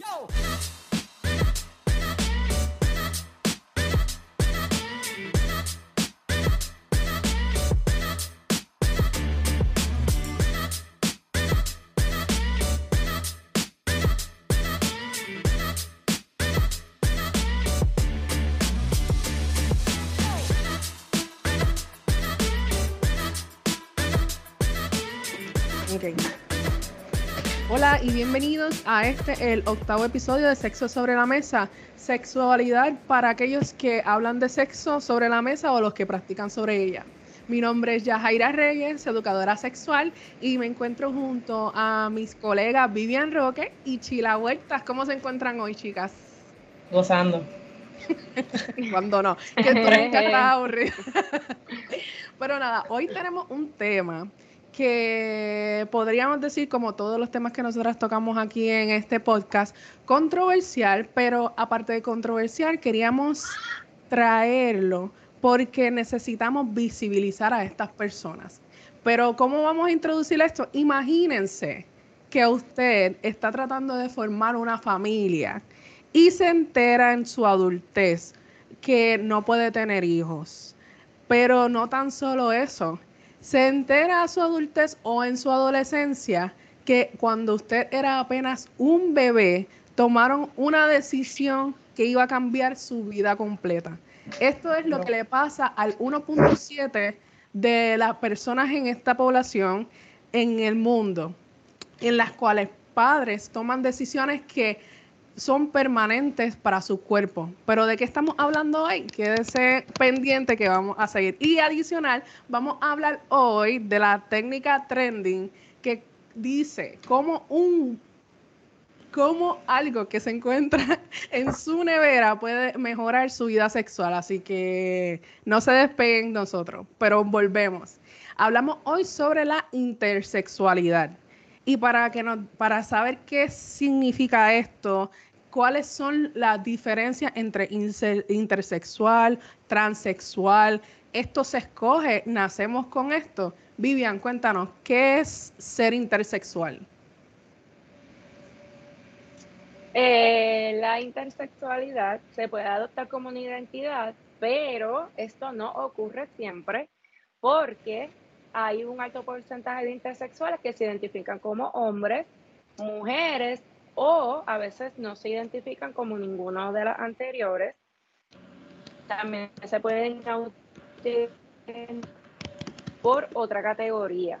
Yo. Y bienvenidos a este, el octavo episodio de Sexo sobre la Mesa. Sexualidad para aquellos que hablan de sexo sobre la mesa o los que practican sobre ella. Mi nombre es Yajaira Reyes, educadora sexual, y me encuentro junto a mis colegas Vivian Roque y Chila Huertas. ¿Cómo se encuentran hoy, chicas? Gozando. Cuando no, que está aburrido. Pero nada, hoy tenemos un tema que podríamos decir, como todos los temas que nosotras tocamos aquí en este podcast, controversial, pero aparte de controversial, queríamos traerlo porque necesitamos visibilizar a estas personas. Pero ¿cómo vamos a introducir esto? Imagínense que usted está tratando de formar una familia y se entera en su adultez que no puede tener hijos. Pero no tan solo eso, se entera a su adultez o en su adolescencia que cuando usted era apenas un bebé, tomaron una decisión que iba a cambiar su vida completa. Esto es lo que le pasa al 1.7 de las personas en esta población en el mundo, en las cuales padres toman decisiones que son permanentes para su cuerpo. Pero ¿de qué estamos hablando hoy? Quédese pendiente que vamos a seguir. Y adicional, vamos a hablar hoy de la técnica trending que dice cómo un cómo algo que se encuentra en su nevera puede mejorar su vida sexual. Así que no se despeguen nosotros, pero volvemos. Hablamos hoy sobre la intersexualidad. Y para, que nos, para saber qué significa esto, cuáles son las diferencias entre intersexual, transexual, esto se escoge, nacemos con esto. Vivian, cuéntanos, ¿qué es ser intersexual? Eh, la intersexualidad se puede adoptar como una identidad, pero esto no ocurre siempre porque hay un alto porcentaje de intersexuales que se identifican como hombres, mujeres o a veces no se identifican como ninguno de las anteriores. También se pueden por otra categoría.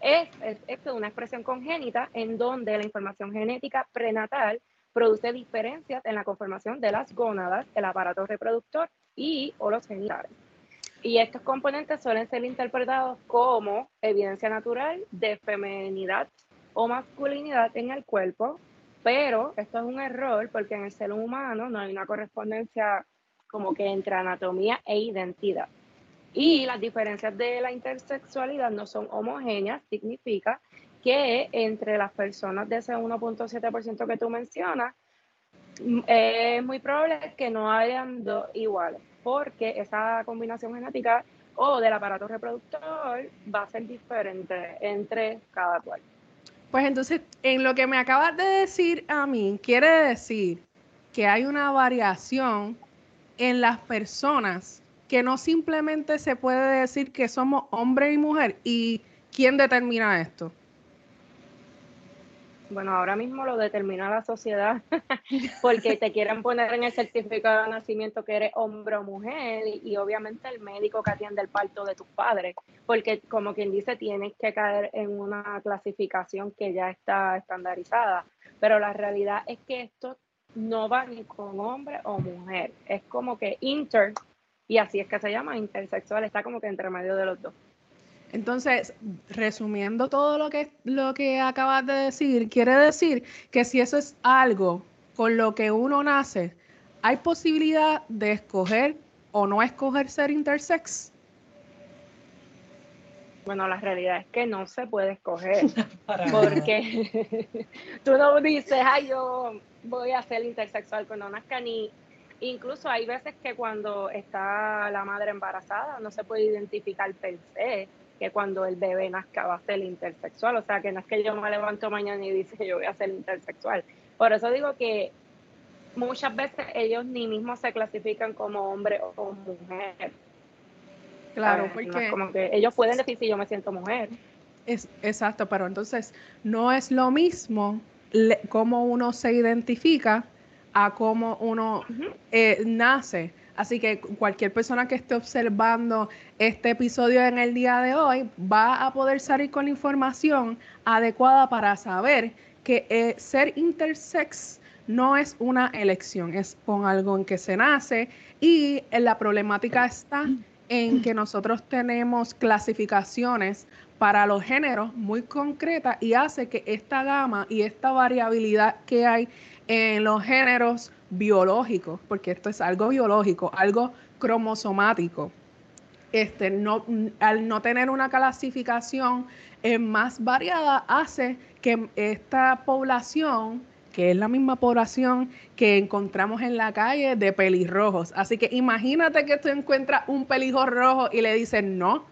Es, es, una expresión congénita en donde la información genética prenatal produce diferencias en la conformación de las gónadas, el aparato reproductor y o los genitales. Y estos componentes suelen ser interpretados como evidencia natural de femenidad o masculinidad en el cuerpo, pero esto es un error porque en el ser humano no hay una correspondencia como que entre anatomía e identidad. Y las diferencias de la intersexualidad no son homogéneas, significa que entre las personas de ese 1.7% que tú mencionas, mm, es muy probable que no hayan dos iguales porque esa combinación genética o del aparato reproductor va a ser diferente entre cada cual. Pues entonces, en lo que me acabas de decir a mí, quiere decir que hay una variación en las personas que no simplemente se puede decir que somos hombre y mujer. ¿Y quién determina esto? Bueno, ahora mismo lo determina la sociedad, porque te quieren poner en el certificado de nacimiento que eres hombre o mujer y, obviamente el médico que atiende el parto de tus padres, porque como quien dice, tienes que caer en una clasificación que ya está estandarizada, pero la realidad es que esto no va ni con hombre o mujer, es como que inter, y así es que se llama intersexual, está como que entre medio de los dos. Entonces, resumiendo todo lo que, lo que acabas de decir, quiere decir que si eso es algo con lo que uno nace, ¿hay posibilidad de escoger o no escoger ser intersex? Bueno, la realidad es que no se puede escoger, porque tú no dices, ay, yo voy a ser intersexual cuando nazca, ni incluso hay veces que cuando está la madre embarazada no se puede identificar per se que cuando el bebé nazca va a ser intersexual. O sea, que no es que yo me levanto mañana y dice yo voy a ser intersexual. Por eso digo que muchas veces ellos ni mismos se clasifican como hombre o mujer. Claro, porque... como que ellos pueden decir si yo me siento mujer. Es, exacto, pero entonces no es lo mismo cómo uno se identifica a cómo uno eh, nace. Así que cualquier persona que esté observando este episodio en el día de hoy va a poder salir con la información adecuada para saber que eh, ser intersex no es una elección, es con algo en que se nace y la problemática está en que nosotros tenemos clasificaciones para los géneros muy concretas y hace que esta gama y esta variabilidad que hay en los géneros biológicos, porque esto es algo biológico, algo cromosomático, este, no, al no tener una clasificación más variada, hace que esta población que es la misma población que encontramos en la calle de pelirrojos. Así que imagínate que tú encuentras un pelijo rojo y le dices, no,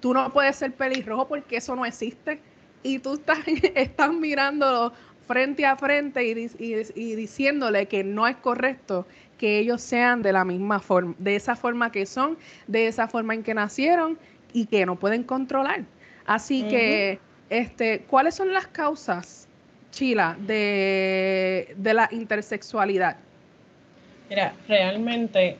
tú no puedes ser pelirrojo porque eso no existe. Y tú estás mirándolo frente a frente y, y, diciéndole que no es correcto que ellos sean de la misma forma, de esa forma que son, de esa forma en que nacieron y que no pueden controlar. Así que, este, ¿cuáles son las causas Chila, de, la intersexualidad? Mira, realmente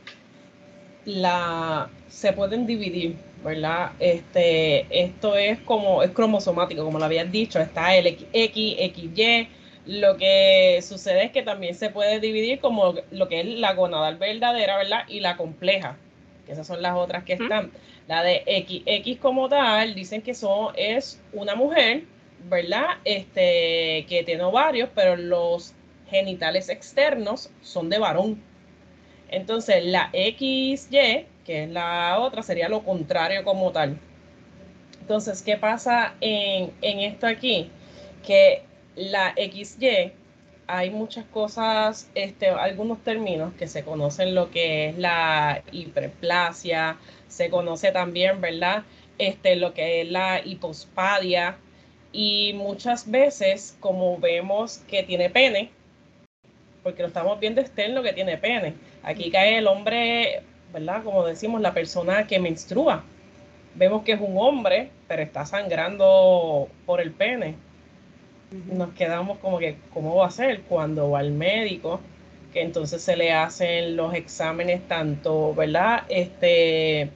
la se pueden dividir, ¿verdad? Este, esto es como, es cromosomático, como lo habían dicho, está el X, XY. Lo que sucede es que también se puede dividir como lo que es la gonadal verdadera, ¿verdad? Y la compleja, que esas son las otras que están. La de XX como tal, dicen que son, es una mujer ¿verdad? Este, que tiene ovarios, pero los genitales externos son de varón. Entonces, la XY, que es la otra, sería lo contrario como tal. Entonces, ¿qué pasa en, esto aquí? Que la XY, hay muchas cosas, este, algunos términos que se conocen lo que es la hiperplasia, se conoce también, ¿verdad? Este, lo que es la hipospadia, y muchas veces, como vemos que tiene pene, porque lo estamos viendo externo que tiene pene, aquí cae el hombre, ¿verdad? Como decimos, la persona que menstrua. Vemos que es un hombre, pero está sangrando por el pene. Nos quedamos como que, ¿cómo va a ser? Cuando va al médico, que entonces se le hacen los exámenes tanto, ¿verdad? Este,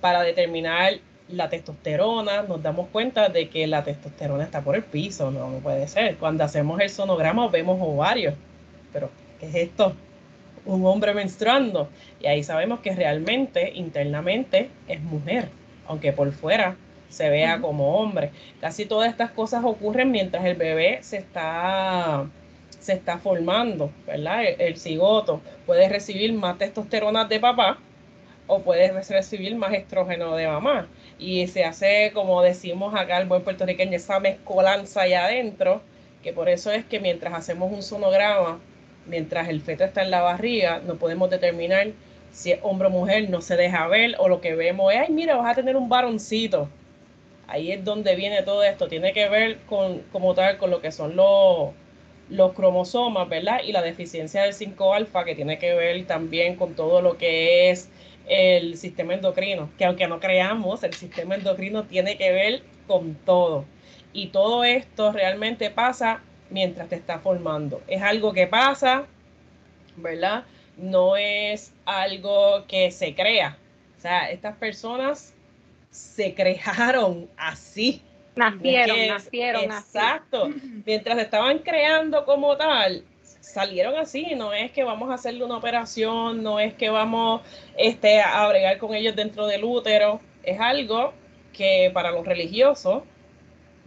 para determinar la testosterona, nos damos cuenta de que la testosterona está por el piso, no, puede ser. Cuando hacemos el sonograma vemos ovarios, pero ¿qué es esto? Un hombre menstruando. Y ahí sabemos que realmente internamente es mujer, aunque por fuera se vea como hombre. Casi todas estas cosas ocurren mientras el bebé se está se está formando, ¿verdad? El, el cigoto puede recibir más testosterona de papá o puede recibir más estrógeno de mamá y se hace, como decimos acá el buen puertorriqueño, esa mezcolanza allá adentro, que por eso es que mientras hacemos un sonograma, mientras el feto está en la barriga, no podemos determinar si es hombre o mujer, no se deja ver, o lo que vemos es, ay, mira, vas a tener un varoncito. Ahí es donde viene todo esto, tiene que ver con, como tal, con lo que son los, los cromosomas, ¿verdad? Y la deficiencia del 5-alfa, que tiene que ver también con todo lo que es el sistema endocrino, que aunque no creamos, el sistema endocrino tiene que ver con todo. Y todo esto realmente pasa mientras te está formando. Es algo que pasa, ¿verdad? No es algo que se crea. O sea, estas personas se crearon así. Nacieron, nacieron. Exacto. Mientras estaban creando como tal, salieron así, no es que vamos a hacerle una operación, no es que vamos este, a bregar con ellos dentro del útero, es algo que para los religiosos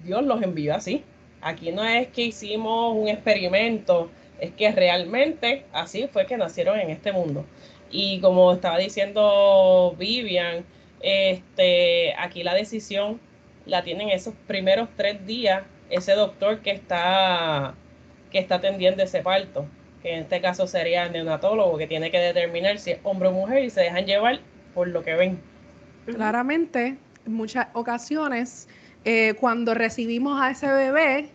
Dios los envió así. Aquí no es que hicimos un experimento, es que realmente así fue que nacieron en este mundo. Y como estaba diciendo Vivian, este, aquí la decisión la tienen esos primeros tres días ese doctor que está que está atendiendo ese parto, que en este caso sería el neonatólogo, que tiene que determinar si es hombre o mujer y se dejan llevar por lo que ven. Claramente, en muchas ocasiones, eh, cuando recibimos a ese bebé,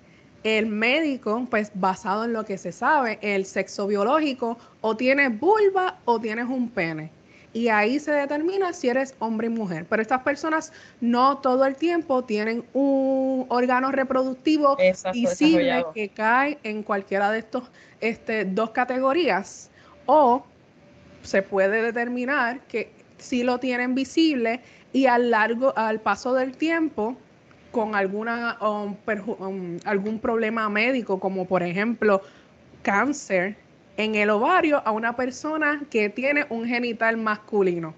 el médico, pues basado en lo que se sabe, el sexo biológico, o tienes vulva o tienes un pene. Y ahí se determina si eres hombre y mujer. Pero estas personas no todo el tiempo tienen un órgano reproductivo visible que cae en cualquiera de estos este, dos categorías. O se puede determinar que si lo tienen visible y al largo, al paso del tiempo, con alguna, um, um, algún problema médico, como por ejemplo cáncer en el ovario a una persona que tiene un genital masculino.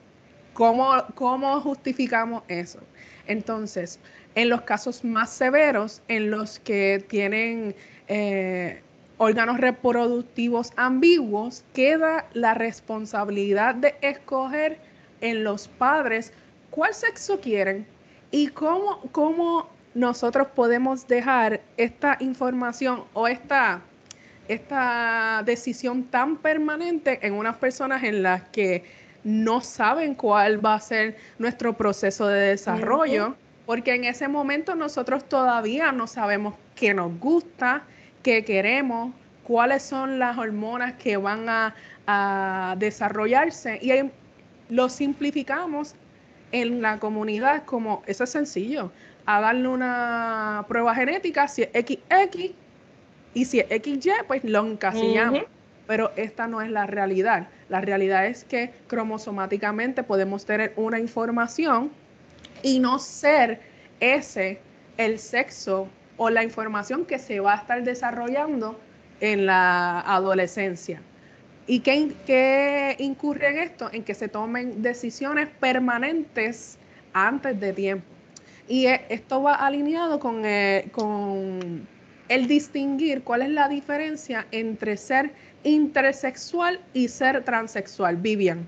¿Cómo, cómo justificamos eso? Entonces, en los casos más severos, en los que tienen eh, órganos reproductivos ambiguos, queda la responsabilidad de escoger en los padres cuál sexo quieren y cómo, cómo nosotros podemos dejar esta información o esta, esta decisión tan permanente en unas personas en las que no saben cuál va a ser nuestro proceso de desarrollo, porque en ese momento nosotros todavía no sabemos qué nos gusta, qué queremos, cuáles son las hormonas que van a, a desarrollarse. Y lo simplificamos en la comunidad como, eso es sencillo, darle una prueba genética, si es XX y si es XY, pues lo encasillamos. Pero esta no es la realidad. La realidad es que cromosomáticamente podemos tener una información y no ser ese el sexo o la información que se va a estar desarrollando en la adolescencia. ¿Y qué, incurre en esto? En que se tomen decisiones permanentes antes de tiempo. Y e, esto va alineado con, eh, con el distinguir cuál es la diferencia entre ser intersexual y ser transexual. Vivian.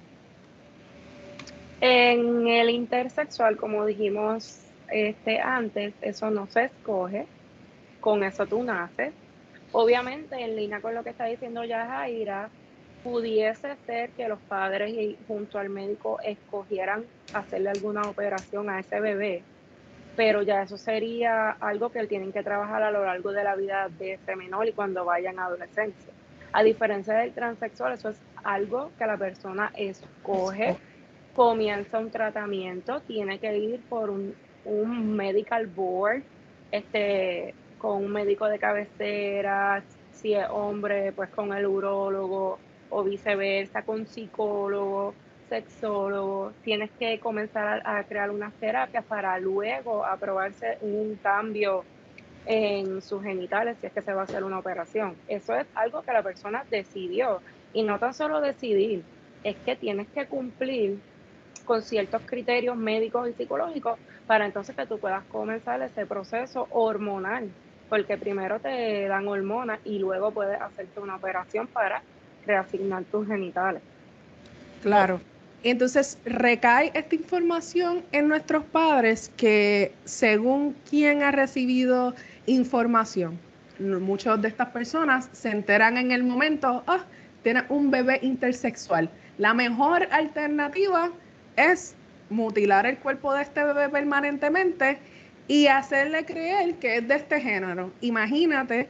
En el intersexual, como dijimos este, antes, eso no se escoge, con eso tú naces. Obviamente, en línea con lo que está diciendo ya Jaira, pudiese ser que los padres y junto al médico escogieran hacerle alguna operación a ese bebé, pero ya eso sería algo que tienen que trabajar a lo largo de la vida de ese menor y cuando vayan a adolescencia. A diferencia del transexual, eso es algo que la persona escoge, comienza un tratamiento, tiene que ir por un, un medical board, este, con un médico de cabecera, si es hombre, pues con el urólogo, o viceversa, con psicólogo, sexólogo, tienes que comenzar a, crear unas terapias para luego aprobarse un cambio en sus genitales si es que se va a hacer una operación. Eso es algo que la persona decidió y no tan solo decidir, es que tienes que cumplir con ciertos criterios médicos y psicológicos para entonces que tú puedas comenzar ese proceso hormonal, porque primero te dan hormonas y luego puedes hacerte una operación para reasignar tus genitales. Claro. Entonces recae esta información en nuestros padres que según quien ha recibido información, muchas de estas personas se enteran en el momento, ah, tiene un bebé intersexual. La mejor alternativa es mutilar el cuerpo de este bebé permanentemente y hacerle creer que es de este género. Imagínate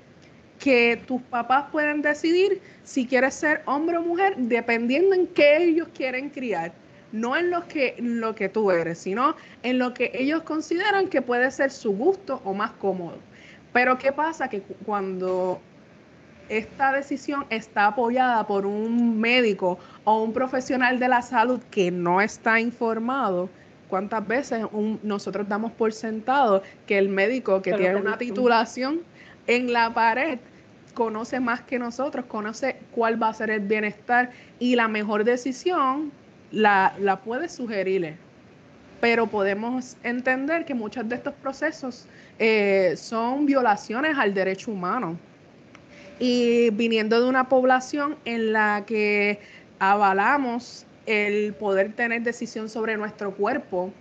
que tus papás pueden decidir si quieres ser hombre o mujer dependiendo en qué ellos quieren criar. No en lo que, lo que tú eres, sino en lo que ellos consideran que puede ser su gusto o más cómodo. Pero ¿qué pasa? Que cuando esta decisión está apoyada por un médico o un profesional de la salud que no está informado, ¿cuántas veces nosotros damos por sentado que el médico que tiene una titulación en la pared conoce más que nosotros, conoce cuál va a ser el bienestar y la mejor decisión la, la puede sugerirle. Pero podemos entender que muchos de estos procesos eh, son violaciones al derecho humano. Y viniendo de una población en la que avalamos el poder tener decisión sobre nuestro cuerpo,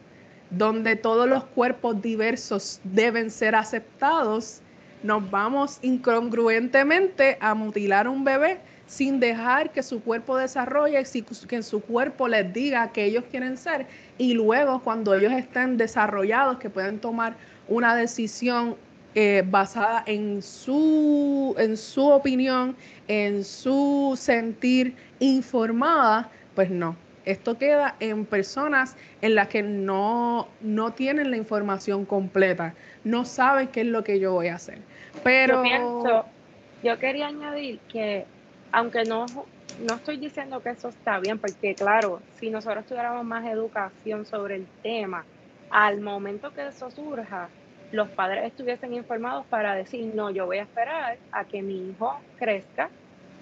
donde todos los cuerpos diversos deben ser aceptados, nos vamos incongruentemente a mutilar un bebé sin dejar que su cuerpo desarrolle, que su cuerpo les diga que ellos quieren ser y luego cuando ellos estén desarrollados, que pueden tomar una decisión eh, basada en su, en su opinión, en su sentir informada, pues no. Esto queda en personas en las que no, no tienen la información completa, no saben qué es lo que yo voy a hacer. Pero yo, yo quería añadir que aunque no, no estoy diciendo que eso está bien, porque claro, si nosotros tuviéramos más educación sobre el tema, al momento que eso surja, los padres estuviesen informados para decir, no, yo voy a esperar a que mi hijo crezca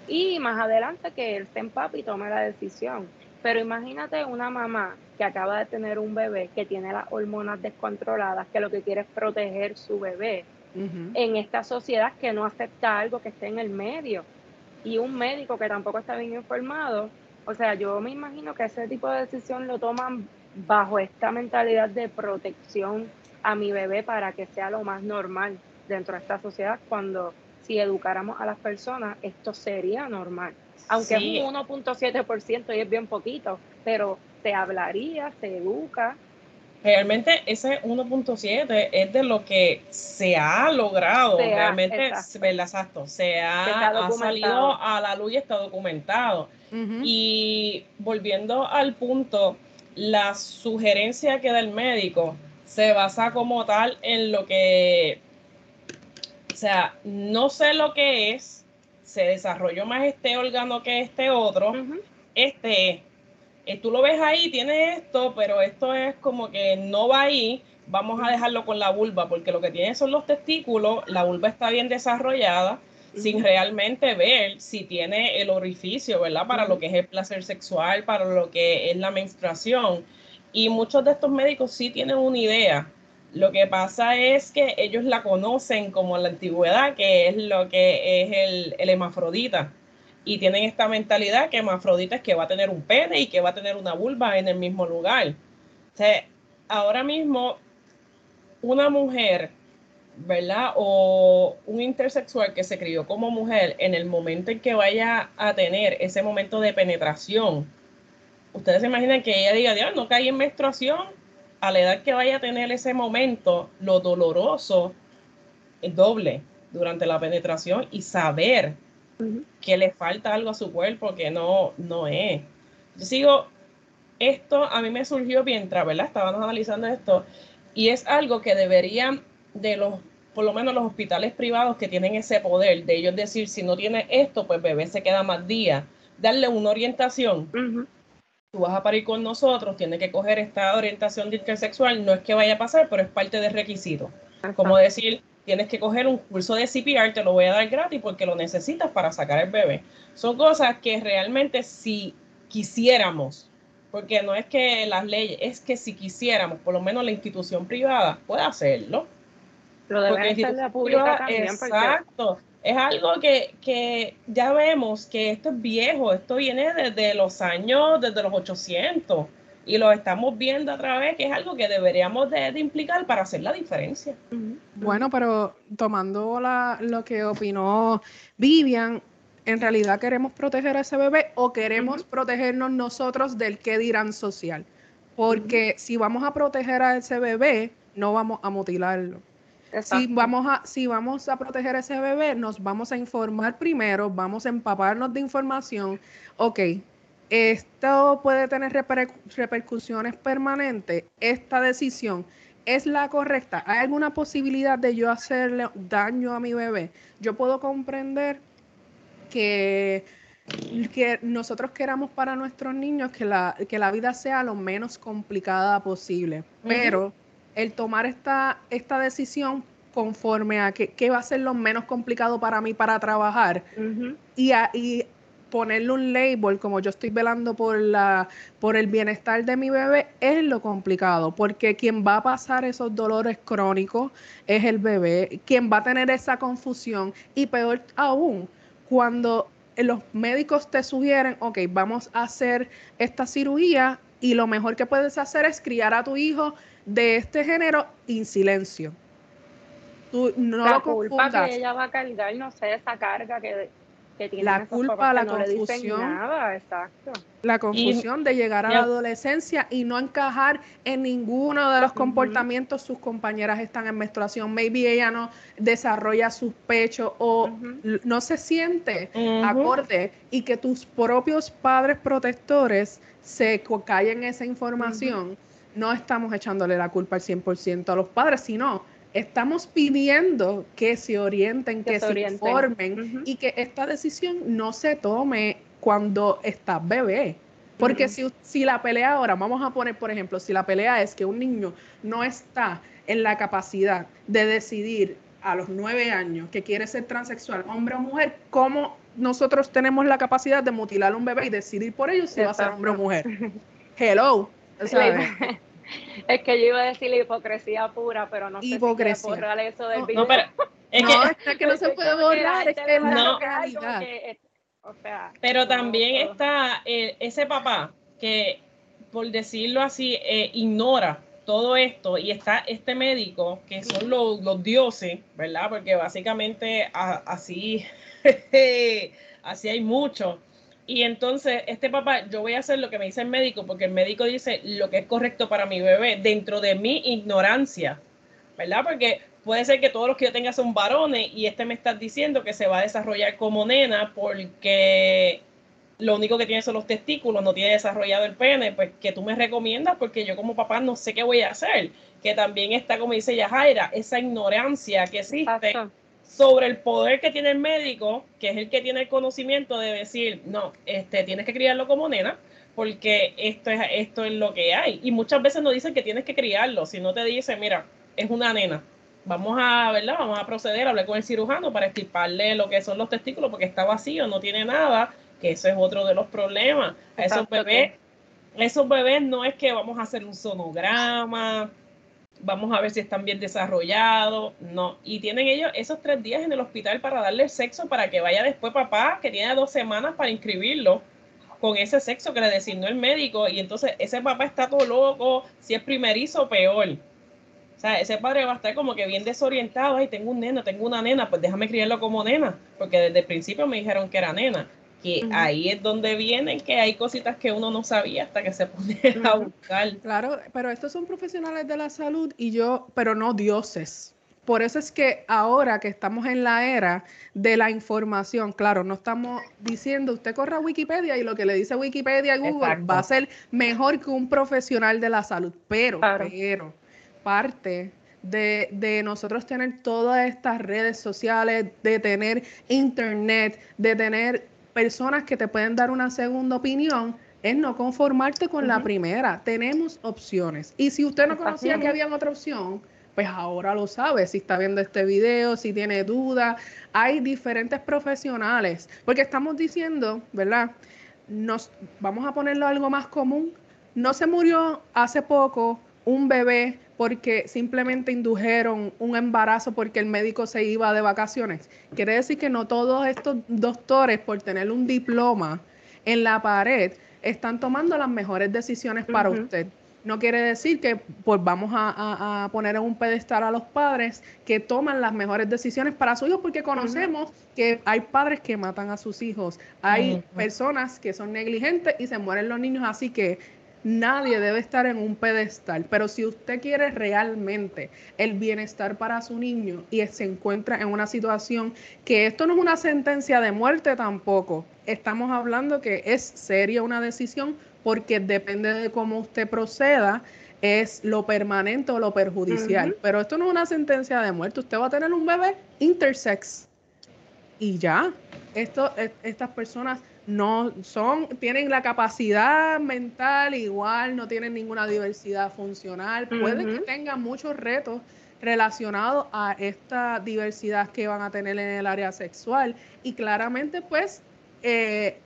y más adelante que él se empape y tome la decisión. Pero imagínate una mamá que acaba de tener un bebé, que tiene las hormonas descontroladas, que lo que quiere es proteger su bebé, en esta sociedad que no acepta algo que esté en el medio. Y un médico que tampoco está bien informado, o sea, yo me imagino que ese tipo de decisión lo toman bajo esta mentalidad de protección a mi bebé para que sea lo más normal dentro de esta sociedad cuando si educáramos a las personas esto sería normal. Aunque es un 1.7% y es bien poquito, pero se hablaría, se educa. Realmente ese 1.7 es de lo que se ha logrado, realmente, exacto. Se ha, salido a la luz y está documentado. Y volviendo al punto, la sugerencia que da el médico, se basa como tal en lo que, o sea, no sé lo que es, se desarrolló más este órgano que este otro, este eh, tú lo ves ahí, tiene esto, pero esto es como que no va ahí, vamos a dejarlo con la vulva, porque lo que tiene son los testículos, la vulva está bien desarrollada, sin realmente ver si tiene el orificio, ¿verdad? Para lo que es el placer sexual, para lo que es la menstruación. Y muchos de estos médicos sí tienen una idea. Lo que pasa es que ellos la conocen como la antigüedad, que es lo que es el, el hemafrodita. Y tienen esta mentalidad que hemafrodita es que va a tener un pene y que va a tener una vulva en el mismo lugar. O ahora mismo, una mujer, ¿verdad? O un intersexual que se crió como mujer, en el momento en que vaya a tener ese momento de penetración, ustedes se imaginan que ella diga, Dios, no cae en menstruación, a la edad que vaya a tener ese momento, lo doloroso es doble durante la penetración y saber que le falta algo a su cuerpo que no, no es. Yo sigo, esto a mí me surgió mientras, ¿verdad? Estábamos analizando esto y es algo que deberían de los, por lo menos los hospitales privados que tienen ese poder de ellos decir, si no tiene esto, pues bebé se queda más días, darle una orientación tú vas a parir con nosotros, tienes que coger esta orientación intersexual, no es que vaya a pasar, pero es parte del requisito. Como decir, tienes que coger un curso de CPR, te lo voy a dar gratis porque lo necesitas para sacar el bebé. Son cosas que realmente si quisiéramos, porque no es que las leyes, es que si quisiéramos, por lo menos la institución privada puede hacerlo. Lo debe hacer la pública también. Exacto es algo que, ya vemos que esto es viejo, esto viene desde los años, desde los 800 y lo estamos viendo a través, que es algo que deberíamos de, implicar para hacer la diferencia. Bueno, pero tomando la, lo que opinó Vivian, ¿en realidad queremos proteger a ese bebé o queremos protegernos nosotros del qué dirán social? Porque si vamos a proteger a ese bebé, no vamos a mutilarlo. Si vamos, a, si vamos a proteger a ese bebé, nos vamos a informar primero, vamos a empaparnos de información. Ok, esto puede tener repercusiones permanentes. Esta decisión es la correcta. ¿Hay alguna posibilidad de yo hacerle daño a mi bebé? Yo puedo comprender que, que nosotros queramos para nuestros niños que la, que la vida sea lo menos complicada posible, pero el tomar esta, esta decisión conforme a qué va a ser lo menos complicado para mí para trabajar y, y ponerle un label como yo estoy velando por la por el bienestar de mi bebé es lo complicado porque quien va a pasar esos dolores crónicos es el bebé quien va a tener esa confusión y peor aún cuando los médicos te sugieren ok vamos a hacer esta cirugía y lo mejor que puedes hacer es criar a tu hijo de este género en silencio. Tú no la culpa que ella va a cargar, no sé, esa carga que la culpa, la confusión, la confusión de llegar a la adolescencia y no encajar en ninguno de los comportamientos sus compañeras están en menstruación, maybe ella no desarrolla sus pechos o no se siente acorde y que tus propios padres protectores se callen esa información, no estamos echándole la culpa al 100% a los padres, sino estamos pidiendo que se orienten, que, se, informen y que esta decisión no se tome cuando estás bebé. Porque si, si la pelea ahora, vamos a poner, por ejemplo, si la pelea es que un niño no está en la capacidad de decidir a los nueve años que quiere ser transexual, hombre o mujer, ¿cómo nosotros tenemos la capacidad de mutilar a un bebé y decidir por ello si va a ser hombre o mujer? Hello. Es que yo iba a decir la hipocresía pura, pero no hipocresía. sé si borrar eso del video. No, pero es que, que no se puede borrar, es que no. o sea, pero también está eh, ese papá que, por decirlo así, eh, ignora todo esto y está este médico que son los, los dioses, ¿verdad? Porque básicamente así, así hay mucho y entonces, este papá, yo voy a hacer lo que me dice el médico, porque el médico dice lo que es correcto para mi bebé, dentro de mi ignorancia, ¿verdad? Porque puede ser que todos los que yo tenga son varones y este me está diciendo que se va a desarrollar como nena porque lo único que tiene son los testículos, no tiene desarrollado el pene, pues que tú me recomiendas porque yo como papá no sé qué voy a hacer. Que también está, como dice Yajaira, esa ignorancia que existe sobre el poder que tiene el médico, que es el que tiene el conocimiento de decir, no, este, tienes que criarlo como nena, porque esto es, esto es lo que hay. Y muchas veces no dicen que tienes que criarlo, sino te dicen, mira, es una nena. Vamos a, ¿verdad? Vamos a proceder a hablar con el cirujano para extirparle lo que son los testículos, porque está vacío, no tiene nada, que eso es otro de los problemas. A esos bebés, esos bebés no es que vamos a hacer un sonograma, vamos a ver si están bien desarrollados, no. Y tienen ellos esos tres días en el hospital para darle sexo para que vaya después papá, que tiene dos semanas para inscribirlo con ese sexo que le designó el médico. Y entonces ese papá está todo loco, si es primerizo, peor. O sea, ese padre va a estar como que bien desorientado. Ay, tengo un nena, tengo una nena, pues déjame criarlo como nena, porque desde el principio me dijeron que era nena que ahí es donde vienen que hay cositas que uno no sabía hasta que se pone a buscar. Claro, pero estos son profesionales de la salud y yo, pero no dioses. Por eso es que ahora que estamos en la era de la información, claro, no estamos diciendo usted corra a Wikipedia y lo que le dice Wikipedia a Google va a ser mejor que un profesional de la salud, pero, pero parte de, de, nosotros tener todas estas redes sociales, de tener internet, de tener personas que te pueden dar una segunda opinión es no conformarte con la primera. Tenemos opciones. Y si usted no conocía que había otra opción, pues ahora lo sabe. Si está viendo este video, si tiene dudas, hay diferentes profesionales. Porque estamos diciendo, ¿verdad? Nos, vamos a ponerlo algo más común. No se murió hace poco un bebé porque simplemente indujeron un embarazo porque el médico se iba de vacaciones. Quiere decir que no todos estos doctores, por tener un diploma en la pared, están tomando las mejores decisiones para usted. No quiere decir que pues vamos a, poner en un pedestal a los padres que toman las mejores decisiones para sus hijos, porque conocemos que hay padres que matan a sus hijos, hay personas que son negligentes y se mueren los niños, así que Nadie debe estar en un pedestal, pero si usted quiere realmente el bienestar para su niño y se encuentra en una situación que esto no es una sentencia de muerte tampoco, estamos hablando que es seria una decisión porque depende de cómo usted proceda, es lo permanente o lo perjudicial. Pero esto no es una sentencia de muerte, usted va a tener un bebé intersex y ya. Esto, e, estas personas no son, tienen la capacidad mental igual, no tienen ninguna diversidad funcional, puede que tengan muchos retos relacionados a esta diversidad que van a tener en el área sexual. Y claramente pues eh,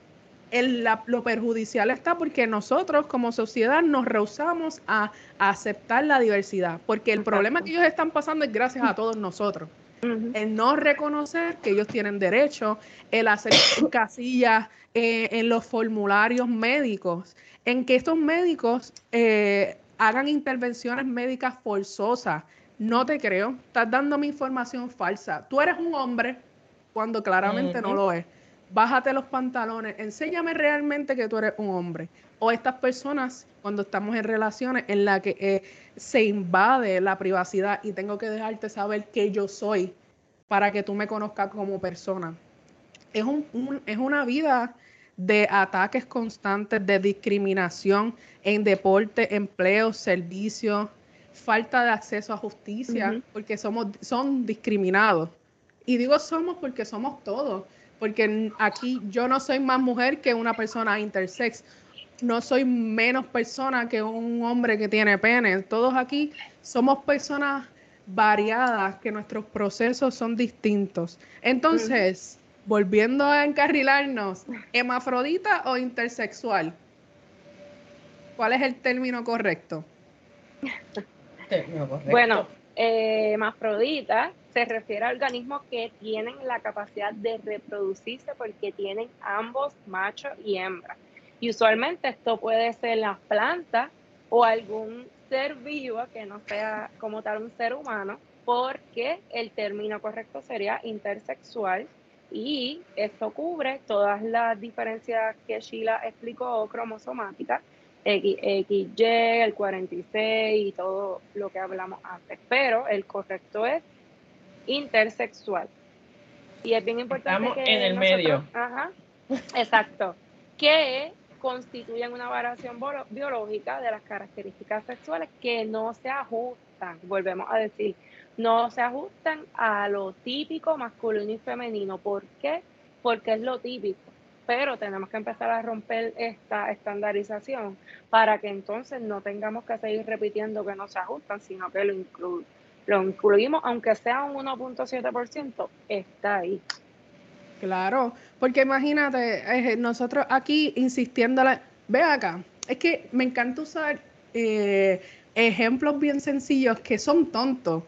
lo perjudicial está porque nosotros como sociedad nos rehusamos a, aceptar la diversidad, porque el problema que ellos están pasando es gracias a todos nosotros. El no reconocer que ellos tienen derecho, el hacer casillas eh, en los formularios médicos, en que estos médicos eh, hagan intervenciones médicas forzosas. No te creo, estás dándome información falsa. Tú eres un hombre cuando claramente no lo es. bájate los pantalones, enséñame realmente que tú eres un hombre. O estas personas, cuando estamos en relaciones en las que eh, se invade la privacidad y tengo que dejarte saber que yo soy para que tú me conozcas como persona. Es, es una vida de ataques constantes, de discriminación en deporte, empleo, servicios, falta de acceso a justicia, porque somos, son discriminados. Y digo somos porque somos todos porque aquí yo no soy más mujer que una persona intersex, no soy menos persona que un hombre que tiene pene. Todos aquí somos personas variadas, que nuestros procesos son distintos. Entonces, volviendo a encarrilarnos, ¿hemafrodita o intersexual? ¿Cuál es el término correcto? Bueno, eh, hemafrodita se refiere a organismos que tienen la capacidad de reproducirse porque tienen ambos macho y hembra. Y usualmente esto puede ser las plantas o algún ser vivo que no sea como tal un ser humano, porque el término correcto sería intersexual y esto cubre todas las diferencias que Sheila explicó cromosomáticas, XY, el 46 y todo lo que hablamos antes. Pero el correcto es intersexual. Y es bien importante Estamos en el medio. Ajá, exacto. Que constituyen una variación biológica de las características sexuales que no se ajustan, volvemos a decir, no se ajustan a lo típico masculino y femenino. ¿Por qué? Porque es lo típico. Pero tenemos que empezar a romper esta estandarización para que entonces no tengamos que seguir repitiendo que no se ajustan, sino que lo incluimos, aunque sea un 1.7%, está ahí. Claro, porque imagínate, eh, nosotros aquí insistiendo, ve acá, es que me encanta usar eh, ejemplos bien sencillos que son tontos,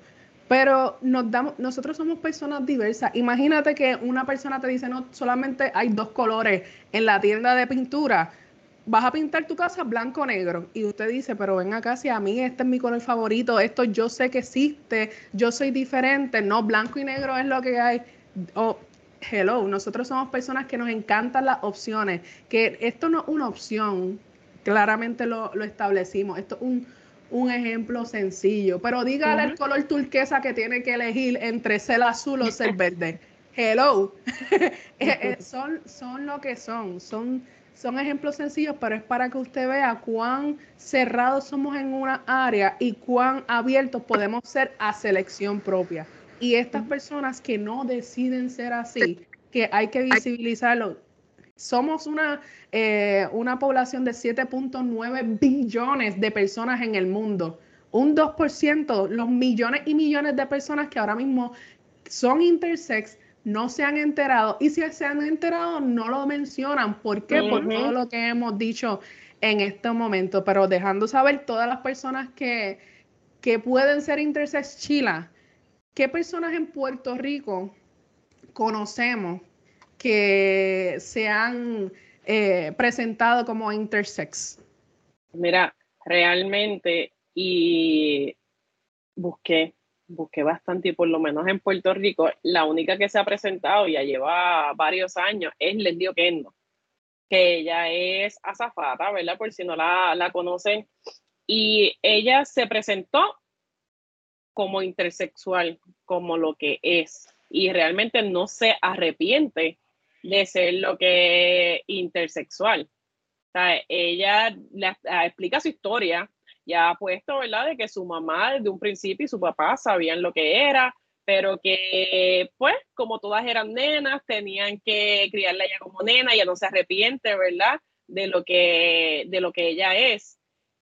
pero nos damos, nosotros somos personas diversas. Imagínate que una persona te dice, no, solamente hay dos colores en la tienda de pintura vas a pintar tu casa blanco o negro y usted dice, pero ven acá, si a mí este es mi color favorito, esto yo sé que existe, yo soy diferente, no, blanco y negro es lo que hay. Oh, hello, nosotros somos personas que nos encantan las opciones, que esto no es una opción, claramente lo, establecimos, esto es un, un ejemplo sencillo, pero dígale el color turquesa que tiene que elegir entre ser azul o ser verde. Hello, eh, eh, son, son lo que son, son son ejemplos sencillos, pero es para que usted vea cuán cerrados somos en una área y cuán abiertos podemos ser a selección propia. Y estas personas que no deciden ser así, que hay que visibilizarlo. Somos una, eh, una población de 7.9 billones de personas en el mundo. Un 2%, los millones y millones de personas que ahora mismo son intersex, no se han enterado y si se han enterado no lo mencionan. ¿Por qué? Por todo lo que hemos dicho en este momento, pero dejando saber todas las personas que, que pueden ser intersex chila, ¿qué personas en Puerto Rico conocemos que se han eh, presentado como intersex? Mira, realmente, y busqué busqué bastante y por lo menos en Puerto Rico, la única que se ha presentado, ya lleva varios años, es Leslie Oquendo, que ella es azafata, ¿verdad? Por si no la, la conocen. Y ella se presentó como intersexual, como lo que es, y realmente no se arrepiente de ser lo que es intersexual. Ella explica su historia, ya ha puesto, ¿verdad? De que su mamá desde un principio y su papá sabían lo que era, pero que, pues, como todas eran nenas, tenían que criarla ella como nena, ella no se arrepiente, ¿verdad? De lo que, de lo que ella es.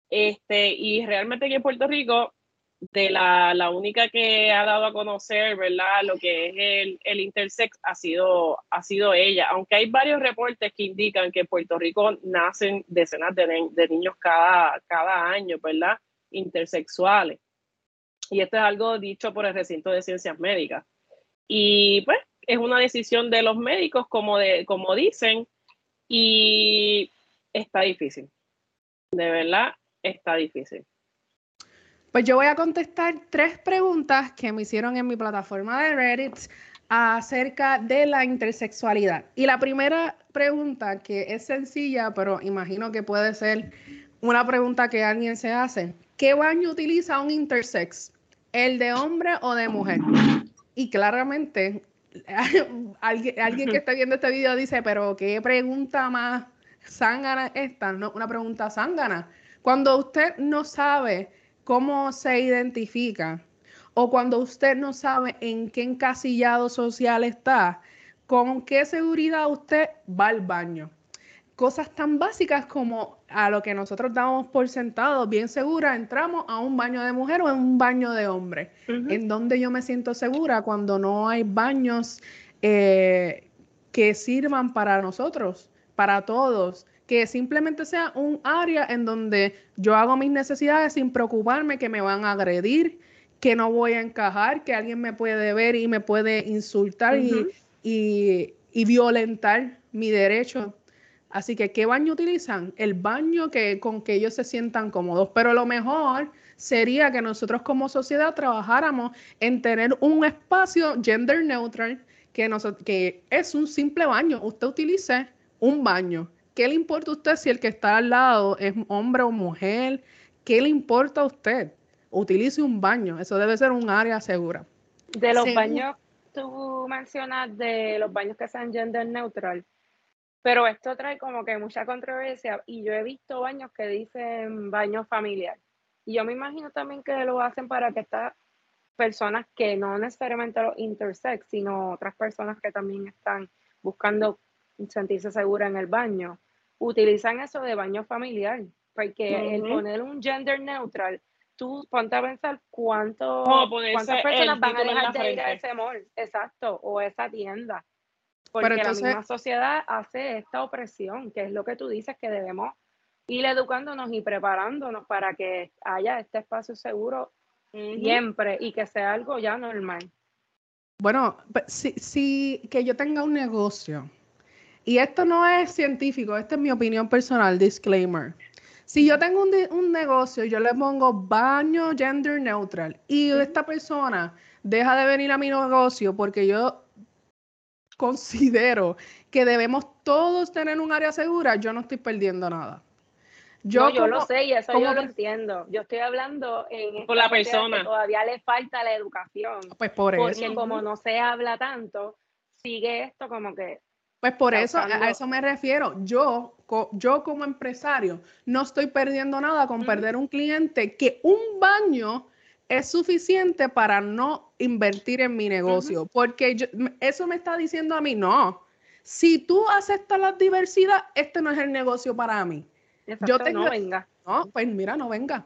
Este, y realmente aquí en Puerto Rico de la, la, única que ha dado a conocer, ¿verdad? Lo que es el, el, intersex ha sido, ha sido ella, aunque hay varios reportes que indican que en Puerto Rico nacen decenas de, de niños cada, cada año, ¿verdad? Intersexuales. Y esto es algo dicho por el recinto de ciencias médicas. Y pues es una decisión de los médicos, como, de, como dicen, y está difícil. De verdad, está difícil. Pues yo voy a contestar tres preguntas que me hicieron en mi plataforma de Reddit acerca de la intersexualidad. Y la primera pregunta, que es sencilla, pero imagino que puede ser una pregunta que alguien se hace. ¿Qué baño utiliza un intersex? ¿El de hombre o de mujer? Y claramente, alguien, que esté viendo este video dice, pero ¿qué pregunta más zángana esta? No, una pregunta zángana. Cuando usted no sabe cómo se identifica o cuando usted no sabe en qué encasillado social está, ¿con qué seguridad usted va al baño? Cosas tan básicas como a lo que nosotros damos por sentado, bien segura, entramos a un baño de mujer o en un baño de hombre. En donde yo me siento segura cuando no hay baños eh, que sirvan para nosotros, para todos que simplemente sea un área en donde yo hago mis necesidades sin preocuparme que me van a agredir, que no voy a encajar, que alguien me puede ver y me puede insultar y, violentar mi derecho. Así que, ¿qué baño utilizan? El baño que, con que ellos se sientan cómodos. Pero lo mejor sería que nosotros como sociedad trabajáramos en tener un espacio gender neutral, que, que es un simple baño. Usted utilice un baño. ¿Qué le importa a usted si el que está al lado es hombre o mujer? ¿Qué le importa a usted? utilice un baño. Eso debe ser un área segura. De los baños, tú mencionas de los baños que sean gender neutral, pero esto trae como que mucha controversia y yo he visto baños que dicen baño familiar. Y yo me imagino también que lo hacen para que estas personas que no necesariamente los intersex, sino otras personas que también están buscando sentirse seguras en el baño, utilizan eso de baño familiar, porque el poner un gender neutral tú ponte a pensar cuánto, cuántas personas van a dejar de ir a ese mall, exacto, o esa tienda. Porque la misma sociedad hace esta opresión, que es lo que tú dices que debemos ir educándonos y preparándonos para que haya este espacio seguro siempre y que sea algo ya normal. Bueno, si, si que yo tenga un negocio, y esto no es científico, esta es mi opinión personal, disclaimer. Si yo tengo un, negocio y yo le pongo baño gender neutral y esta persona deja de venir a mi negocio porque yo considero que debemos todos tener un área segura, yo no estoy perdiendo nada. Yo, yo lo sé y eso yo lo entiendo. Yo estoy hablando en por la persona. todavía le falta la educación. Pues por eso. Porque como no se habla tanto, sigue esto como que pues por eso, a eso me refiero. Yo, yo como empresario, no estoy perdiendo nada con perder un cliente que un baño es suficiente para no invertir en mi negocio. Porque eso me está diciendo a mí, no. Si tú aceptas la diversidad, este no es el negocio para mí. yo tengo, no venga. No, pues mira, no venga.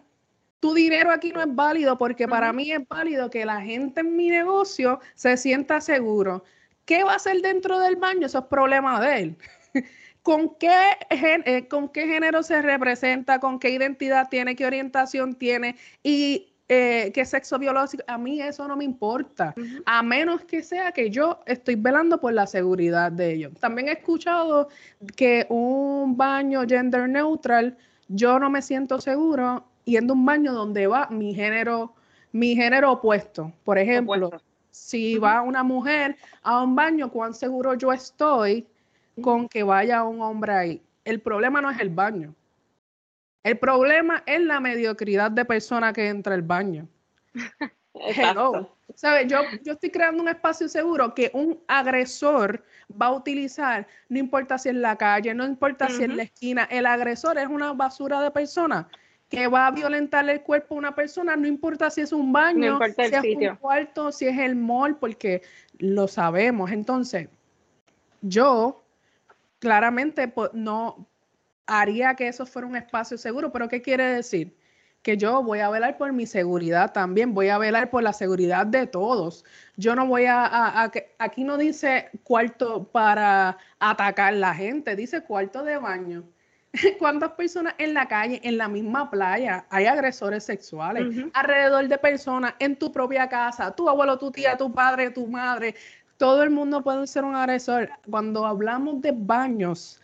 Tu dinero aquí no es válido porque para mí es válido que la gente en mi negocio se sienta seguro. ¿Qué va a hacer dentro del baño? Eso es problema de él. ¿Con qué, eh, ¿Con qué género se representa? ¿Con qué identidad tiene? ¿Qué orientación tiene? Y eh, qué sexo biológico, a mí eso no me importa, a menos que sea que yo estoy velando por la seguridad de ellos. También he escuchado que un baño gender neutral, yo no me siento seguro yendo a un baño donde va mi género, mi género opuesto. Por ejemplo, si va una mujer a un baño, cuán seguro yo estoy con que vaya un hombre ahí. El problema no es el baño. El problema es la mediocridad de persona que entra al baño. Hello. ¿Sabe? Yo, yo estoy creando un espacio seguro que un agresor va a utilizar, no importa si en la calle, no importa si en la esquina, el agresor es una basura de persona que va a violentar el cuerpo a una persona, no importa si es un baño, si es un cuarto, si es el mall, porque lo sabemos. Entonces, yo claramente no haría que eso fuera un espacio seguro, pero ¿qué quiere decir? Que yo voy a velar por mi seguridad también, voy a velar por la seguridad de todos. Yo no voy a, a, a aquí no dice cuarto para atacar la gente, dice cuarto de baño. ¿Cuántas personas en la calle, en la misma playa, hay agresores sexuales? Alrededor de personas, en tu propia casa, tu abuelo, tu tía, tu padre, tu madre, todo el mundo puede ser un agresor. Cuando hablamos de baños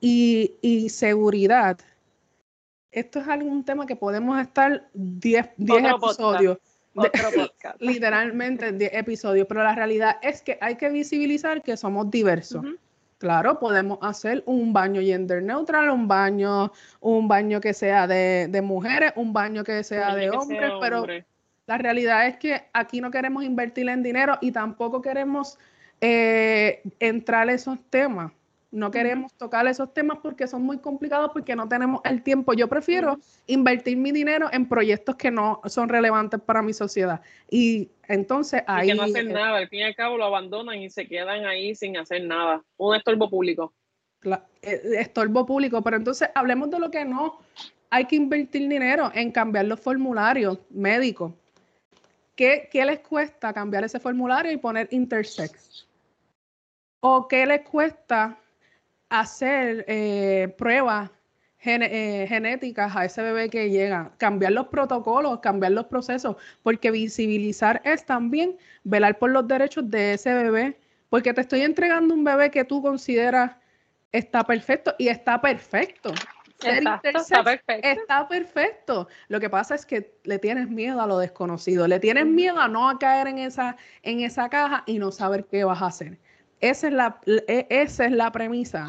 y, seguridad, esto es algún tema que podemos estar 10 episodios. Podcast. literalmente 10 episodios, pero la realidad es que hay que visibilizar que somos diversos. Claro, podemos hacer un baño gender neutral, un baño, un baño que sea de, mujeres, un baño que sea de hombres, pero la realidad es que aquí no queremos invertir en dinero y tampoco queremos eh, entrar en esos temas. No queremos tocar esos temas porque son muy complicados, porque no tenemos el tiempo. Yo prefiero invertir mi dinero en proyectos que no son relevantes para mi sociedad. Y entonces ahí... que no hacen nada, al fin y al cabo lo abandonan y se quedan ahí sin hacer nada. Un estorbo público. Eh, estorbo público, pero entonces hablemos de lo que no. Hay que invertir dinero en cambiar los formularios médicos. ¿Qué, qué les cuesta cambiar ese formulario y poner intersex? ¿O qué les cuesta hacer eh, pruebas eh, genéticas a ese bebé que llega, cambiar los protocolos, cambiar los procesos, porque visibilizar es también velar por los derechos de ese bebé, porque te estoy entregando un bebé que tú consideras está perfecto y está perfecto. está perfecto. Está perfecto. Lo que pasa es que le tienes miedo a lo desconocido, le tienes miedo a no caer en esa, en esa caja y no saber qué vas a hacer. Esa es la, e, esa es la premisa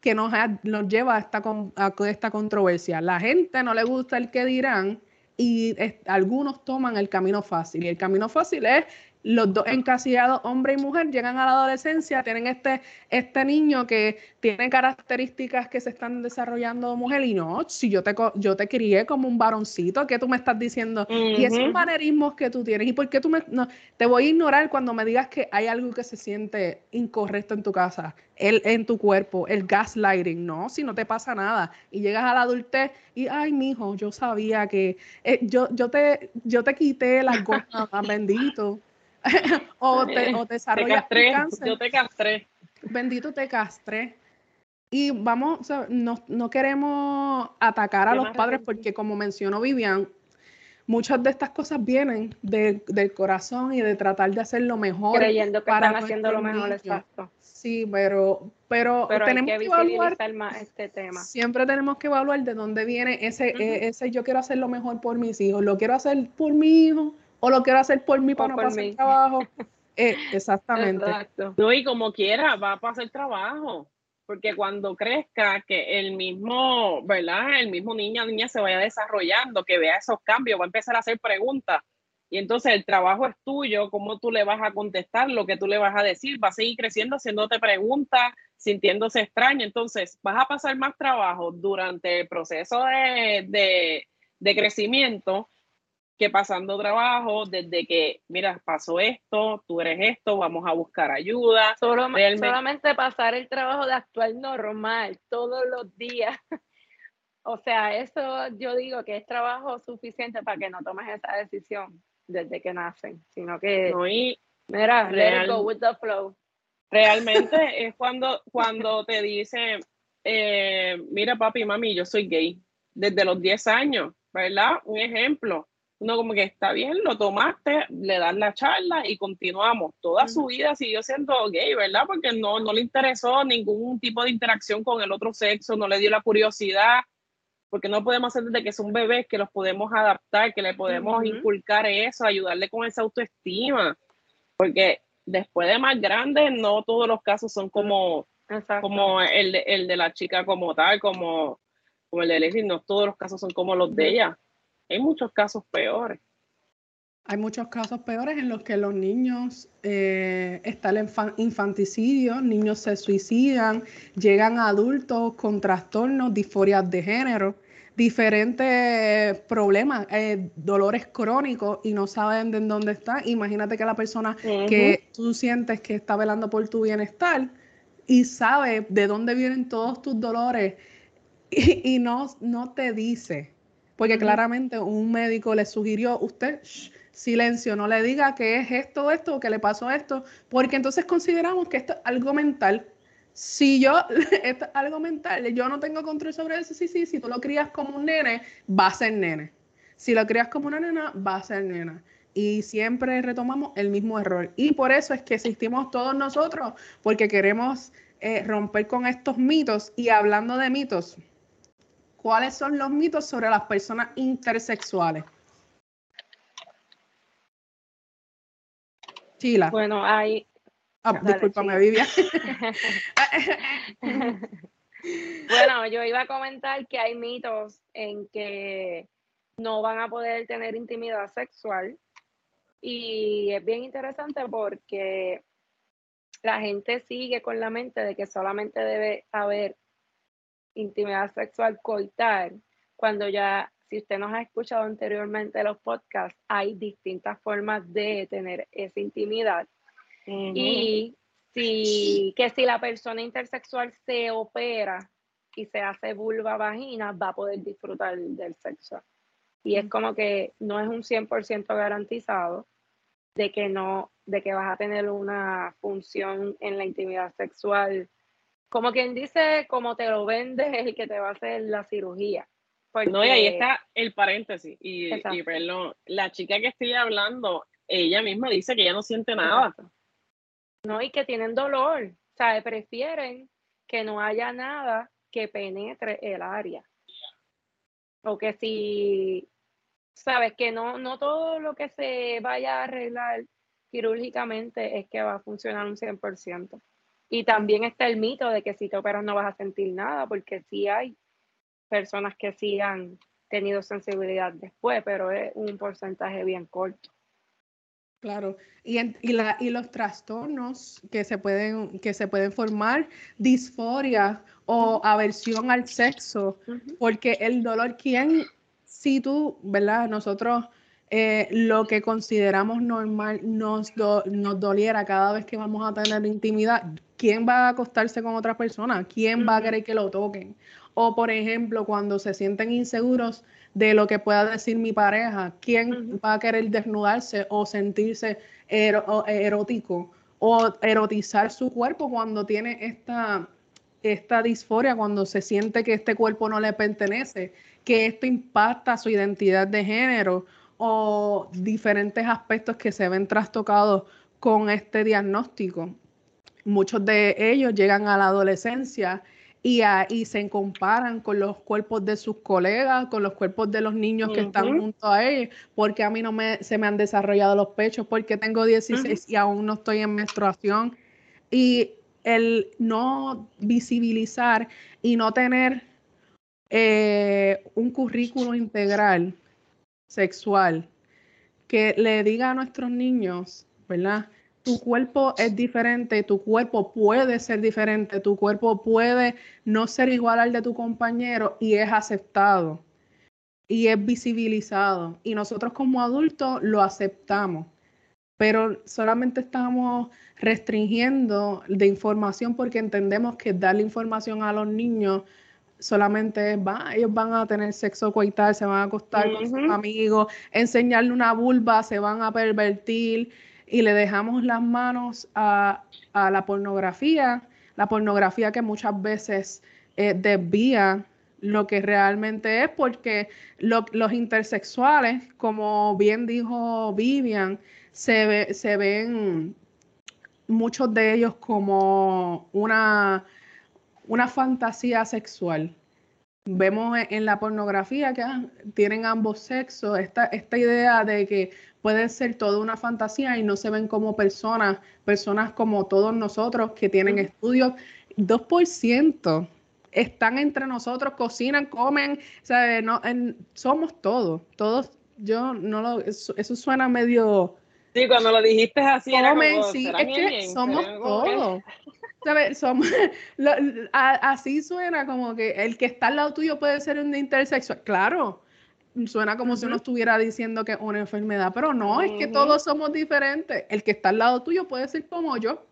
que nos, nos lleva a esta, a esta controversia. La gente no le gusta el que dirán y algunos toman el camino fácil. Y el camino fácil es los dos encasillados, hombre y mujer, llegan a la adolescencia, tienen este, este niño que tiene características que se están desarrollando mujer y no, si yo te, yo te crié como un varoncito, ¿qué tú me estás diciendo? Y esos manerismos que tú tienes, ¿y por qué tú me... No, te voy a ignorar cuando me digas que hay algo que se siente incorrecto en tu casa, el, en tu cuerpo, el gaslighting, no, si no te pasa nada y llegas a la adultez y, ay, mijo, yo sabía que eh, yo, yo, te, yo te quité las gomas, bendito. o, te, o desarrollas cáncer. Yo te castré. Bendito te castré. Y vamos, no, queremos atacar a los padres porque como mencionó Vivian, muchas de estas cosas vienen del corazón y de tratar de hacer lo mejor. Creyendo que están haciendo lo mejor, exacto. Sí, pero, pero, tenemos que, evaluar más este tema. Siempre tenemos que evaluar de dónde viene ese, e, ese yo quiero hacer lo mejor por mis hijos, lo quiero hacer por mi hijo, o lo quiero hacer por mí para no pasar el trabajo. Eh, exactamente. No, y como quiera, va a pasar trabajo. Porque cuando crezca, que el mismo, ¿verdad? El mismo niño o niña se vaya desarrollando, que vea esos cambios, va a empezar a hacer preguntas. Y entonces el trabajo es tuyo, cómo tú le vas a contestar, lo que tú le vas a decir, va a seguir creciendo, haciéndote preguntas, sintiéndose extraño. Entonces, vas a pasar más trabajo durante el proceso de, de, de crecimiento que pasando trabajo desde que, mira, pasó esto, tú eres esto, vamos a buscar ayuda. Solo, Solamente pasar el trabajo de actuar normal todos los días. o sea, eso yo digo que es trabajo suficiente para que no tomes esa decisión desde que nacen, sino que, mira, let go with the flow. Realmente es cuando, cuando te dice, eh, mira papi, mami, yo soy gay desde los 10 años, ¿verdad? Un ejemplo uno como que está bien, lo tomaste, le das la charla y continuamos. Toda su vida siguió siendo gay, ¿verdad? Porque no, no le interesó ningún tipo de interacción con el otro sexo, no le dio la curiosidad, porque no podemos hacer desde que son bebés que los podemos adaptar, que le podemos inculcar eso, ayudarle con esa autoestima, porque después de más grande, no todos los casos son como, como el, de, el de la chica como tal, como, como el de Leslie, no todos los casos son como los de ella hay muchos casos peores. Hay muchos casos peores en los que los niños eh, está el infanticidio, niños se suicidan, llegan adultos con trastornos, disforias de género, diferentes problemas, eh, dolores crónicos y no saben de dónde están. Imagínate que la persona que tú sientes que está velando por tu bienestar y sabe de dónde vienen todos tus dolores y, no, no te dice porque claramente un médico le sugirió, usted, silencio, no le diga que es esto, esto, que le pasó esto, porque entonces consideramos que esto es algo mental. Si yo, esto es algo mental, yo no tengo control sobre eso, sí, sí, si tú lo crías como un nene, va a ser nene. Si lo crías como una nena, va a ser nena. Y siempre retomamos el mismo error. Y por eso es que existimos todos nosotros, porque queremos eh, romper con estos mitos. Y hablando de mitos, ¿cuáles son los mitos sobre las personas intersexuales? Chila. Bueno, hay... Ah, discúlpame, Vivian. bueno, yo iba a comentar que hay mitos en que no van a poder tener intimidad sexual. Y es bien interesante porque la gente sigue con la mente de que solamente debe haber intimidad sexual coitar, cuando ya, si usted nos ha escuchado anteriormente los podcasts, hay distintas formas de tener esa intimidad. Y si, que si la persona intersexual se opera y se hace vulva vagina, va a poder disfrutar del sexo. Y es como que no es un 100% garantizado de que no, de que vas a tener una función en la intimidad sexual. Como quien dice, como te lo vendes, es el que te va a hacer la cirugía. No, y ahí está el paréntesis. Y, la chica que estoy hablando, ella misma dice que ella no siente nada. No, y que tienen dolor. O sea, prefieren que no haya nada que penetre el área. O que si sabes que no, no todo lo que se vaya a arreglar quirúrgicamente es que va a funcionar un 100%. Y también está el mito de que si te operas no vas a sentir nada, porque sí hay personas que sí han tenido sensibilidad después, pero es un porcentaje bien corto. Claro, y, y, la, y los trastornos que se, pueden, que se pueden formar, disforia o aversión al sexo, porque el dolor, ¿quién si tú, ¿verdad? Nosotros eh, lo que consideramos normal nos, nos doliera cada vez que vamos a tener intimidad, ¿quién va a acostarse con otra persona? ¿Quién va a querer que lo toquen? O, por ejemplo, cuando se sienten inseguros de lo que pueda decir mi pareja, ¿quién va a querer desnudarse o sentirse erótico o erotizar su cuerpo cuando tiene esta, esta disforia, cuando se siente que este cuerpo no le pertenece? que esto impacta su identidad de género o diferentes aspectos que se ven trastocados con este diagnóstico. Muchos de ellos llegan a la adolescencia y, se comparan con los cuerpos de sus colegas, con los cuerpos de los niños que están junto a ellos, porque a mí no me, se me han desarrollado los pechos, porque tengo 16 y aún no estoy en menstruación. Y el no visibilizar y no tener eh, un currículo integral sexual que le diga a nuestros niños, ¿verdad? Tu cuerpo es diferente, tu cuerpo puede ser diferente, tu cuerpo puede no ser igual al de tu compañero y es aceptado y es visibilizado. Y nosotros como adultos lo aceptamos, pero solamente estamos restringiendo de información porque entendemos que darle información a los niños solamente va, ellos van a tener sexo coital, se van a acostar con sus amigos, enseñarle una vulva, se van a pervertir y le dejamos las manos a, la pornografía, la pornografía que muchas veces eh, desvía lo que realmente es, porque los intersexuales, como bien dijo Vivian, se, se ven muchos de ellos como una una fantasía sexual. Vemos en la pornografía que ah, tienen ambos sexos, esta, esta idea de que puede ser toda una fantasía y no se ven como personas, personas como todos nosotros que tienen estudios. 2% están entre nosotros, cocinan, comen, No, somos todos, todos, yo no lo, eso, suena medio... Sí, cuando lo dijiste así, era sí, es que somos todos. Así suena como que el que está al lado tuyo puede ser un intersexual. Claro, suena como si uno estuviera diciendo que es una enfermedad, pero no, es que todos somos diferentes. El que está al lado tuyo puede ser como yo.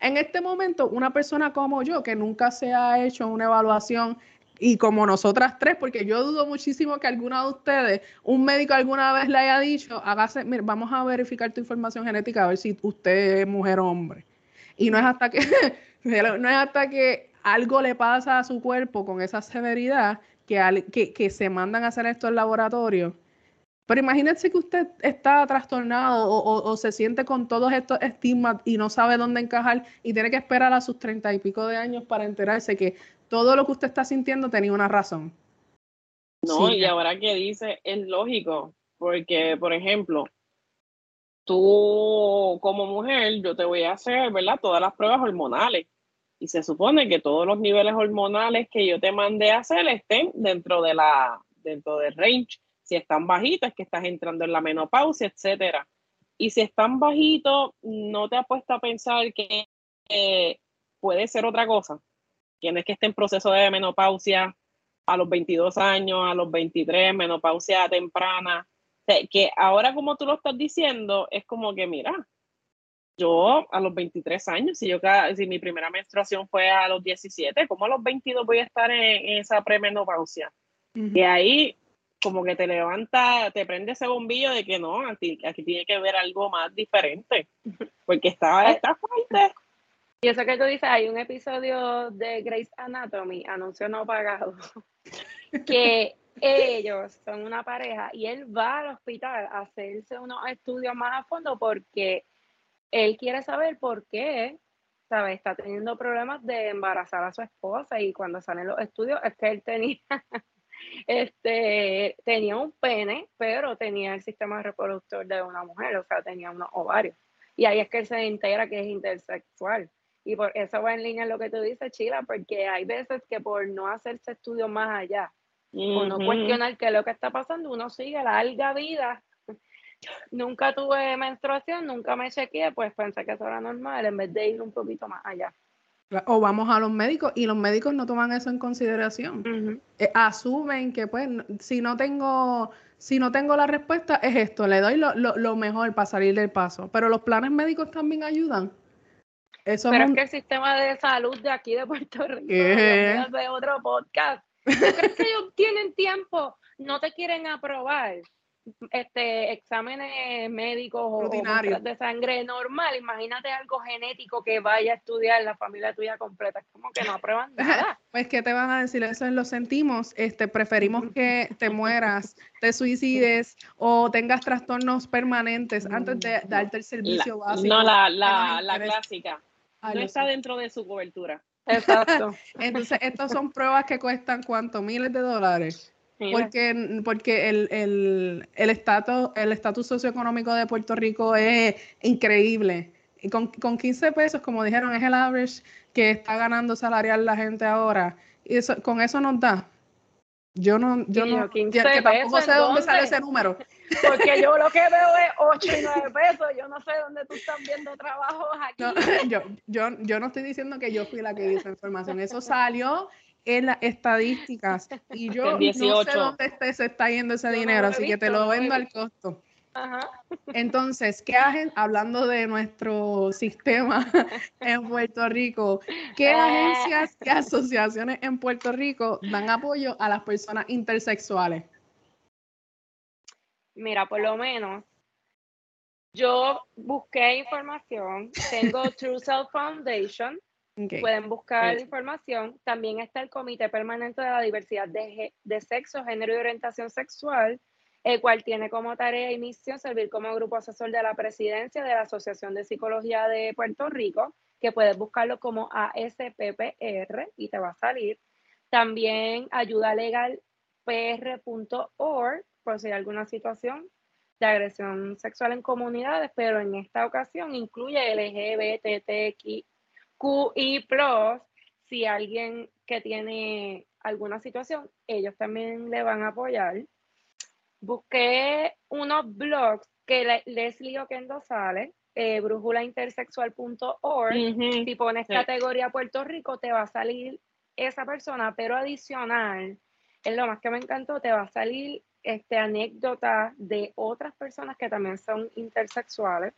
En este momento, una persona como yo, que nunca se ha hecho una evaluación y como nosotras tres, porque yo dudo muchísimo que alguna de ustedes, un médico alguna vez le haya dicho, hágase, mira, vamos a verificar tu información genética a ver si usted es mujer o hombre. Y no es hasta que, no es hasta que algo le pasa a su cuerpo con esa severidad que, que, se mandan a hacer esto en laboratorio. Pero imagínese que usted está trastornado o, se siente con todos estos estigmas y no sabe dónde encajar y tiene que esperar a sus treinta y pico de años para enterarse que todo lo que usted está sintiendo tenía una razón. No, y ahora que dice, es lógico, porque, por ejemplo, tú como mujer, yo te voy a hacer, ¿verdad? Todas las pruebas hormonales. Y se supone que todos los niveles hormonales que yo te mandé a hacer estén dentro de la, dentro del range. Si están bajitos, es que estás entrando en la menopausia, etcétera. Y si están bajitos, no te has puesto a pensar que puede ser otra cosa. Tienes que estar en proceso de menopausia a los 22 años, a los 23, menopausia temprana. Que ahora como tú lo estás diciendo, es como que, mira, yo a los 23 años, si, yo, si mi primera menstruación fue a los 17, ¿cómo a los 22 voy a estar en, esa premenopausia? Y ahí como que te levanta, te prende ese bombillo de que no, aquí, aquí tiene que ver algo más diferente, porque está, está fuerte. Y eso que tú dices, hay un episodio de Grey's Anatomy, anuncio no pagado, que ellos son una pareja y él va al hospital a hacerse unos estudios más a fondo porque él quiere saber por qué, ¿sabes? Está teniendo problemas de embarazar a su esposa y cuando salen los estudios es que él tenía, este, tenía un pene, pero tenía el sistema reproductor de una mujer, o sea, tenía unos ovarios. Y ahí es que él se entera que es intersexual. Y por eso va en línea lo que tú dices, Chila, porque hay veces que por no hacerse estudios más allá, o no cuestionar qué es lo que está pasando, uno sigue la larga vida. Nunca tuve menstruación, nunca me chequeé, pues pensé que eso era normal en vez de ir un poquito más allá. O vamos a los médicos y los médicos no toman eso en consideración. Eh, asumen que pues si no tengo si no tengo la respuesta es esto, le doy lo, lo, lo mejor para salir del paso. Pero los planes médicos también ayudan. Pero es, que el sistema de salud de aquí de Puerto Rico es de otro podcast. ¿Crees que ellos tienen tiempo? No te quieren aprobar este exámenes médicos o, de sangre normal. Imagínate algo genético que vaya a estudiar la familia tuya completa. Es como que no aprueban nada. Pues, ¿qué te van a decir? Eso lo sentimos. Este, preferimos que te mueras, te suicides o tengas trastornos permanentes antes de darte el servicio básico. No, la, la, la clásica no está dentro de su cobertura. Exacto. Entonces, estas son pruebas que cuestan cuánto, miles de dólares. Porque, porque el, el, el estatus el estatus socioeconómico de Puerto Rico es increíble. Y con, con 15 pesos, como dijeron, es el average que está ganando salarial la gente ahora. Y eso, con eso nos da. Yo no, yo no, que tampoco sé dónde sale ese número. Porque yo lo que veo es 8 y 9 pesos. Yo no sé dónde tú estás viendo trabajos aquí. yo, yo, yo no estoy diciendo que yo fui la que hizo información. Eso salió en las estadísticas. Y yo no sé dónde se está yendo ese dinero, así que te lo vendo al costo. Entonces, ¿qué hacen? Hablando de nuestro sistema en Puerto Rico, ¿qué ah. agencias y asociaciones en Puerto Rico dan apoyo a las personas intersexuales? Mira, por lo menos yo busqué información, tengo True Self Foundation, pueden buscar información. También está el Comité Permanente de la Diversidad de, de Sexo, Género y Orientación Sexual, el cual tiene como tarea y misión servir como grupo asesor de la presidencia de la Asociación de Psicología de Puerto Rico, que puedes buscarlo como ASPPR y te va a salir. También ayuda legal pr.org por si hay alguna situación de agresión sexual en comunidades, pero en esta ocasión incluye LGBTQI+, si alguien que tiene alguna situación, ellos también le van a apoyar. Busqué unos blogs que Leslie Oquendo sale, eh, brújulaintersexual.org. Si pones categoría Puerto Rico, te va a salir esa persona, pero adicional, es lo más que me encantó, te va a salir este, anécdotas de otras personas que también son intersexuales.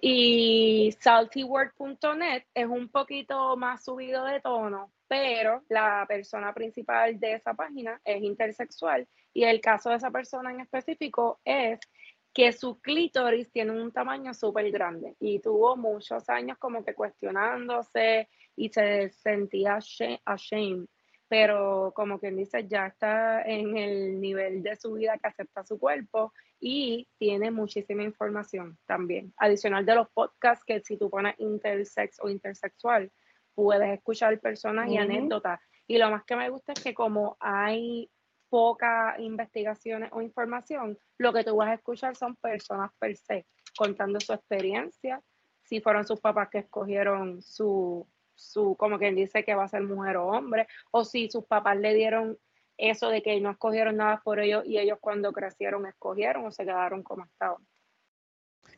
Y saltyword.net es un poquito más subido de tono, pero la persona principal de esa página es intersexual y el caso de esa persona en específico es que su clítoris tiene un tamaño súper grande y tuvo muchos años como que cuestionándose y se sentía ashamed, pero como quien dice, ya está en el nivel de su vida que acepta su cuerpo y tiene muchísima información también. Adicional de los podcasts que si tú pones intersex o intersexual, puedes escuchar personas y anécdotas. Y lo más que me gusta es que como hay poca investigaciones o información, lo que tú vas a escuchar son personas per se contando su experiencia, si fueron sus papás que escogieron su, su, como quien dice que va a ser mujer o hombre, o si sus papás le dieron eso de que no escogieron nada por ellos y ellos cuando crecieron escogieron o se quedaron como estaban.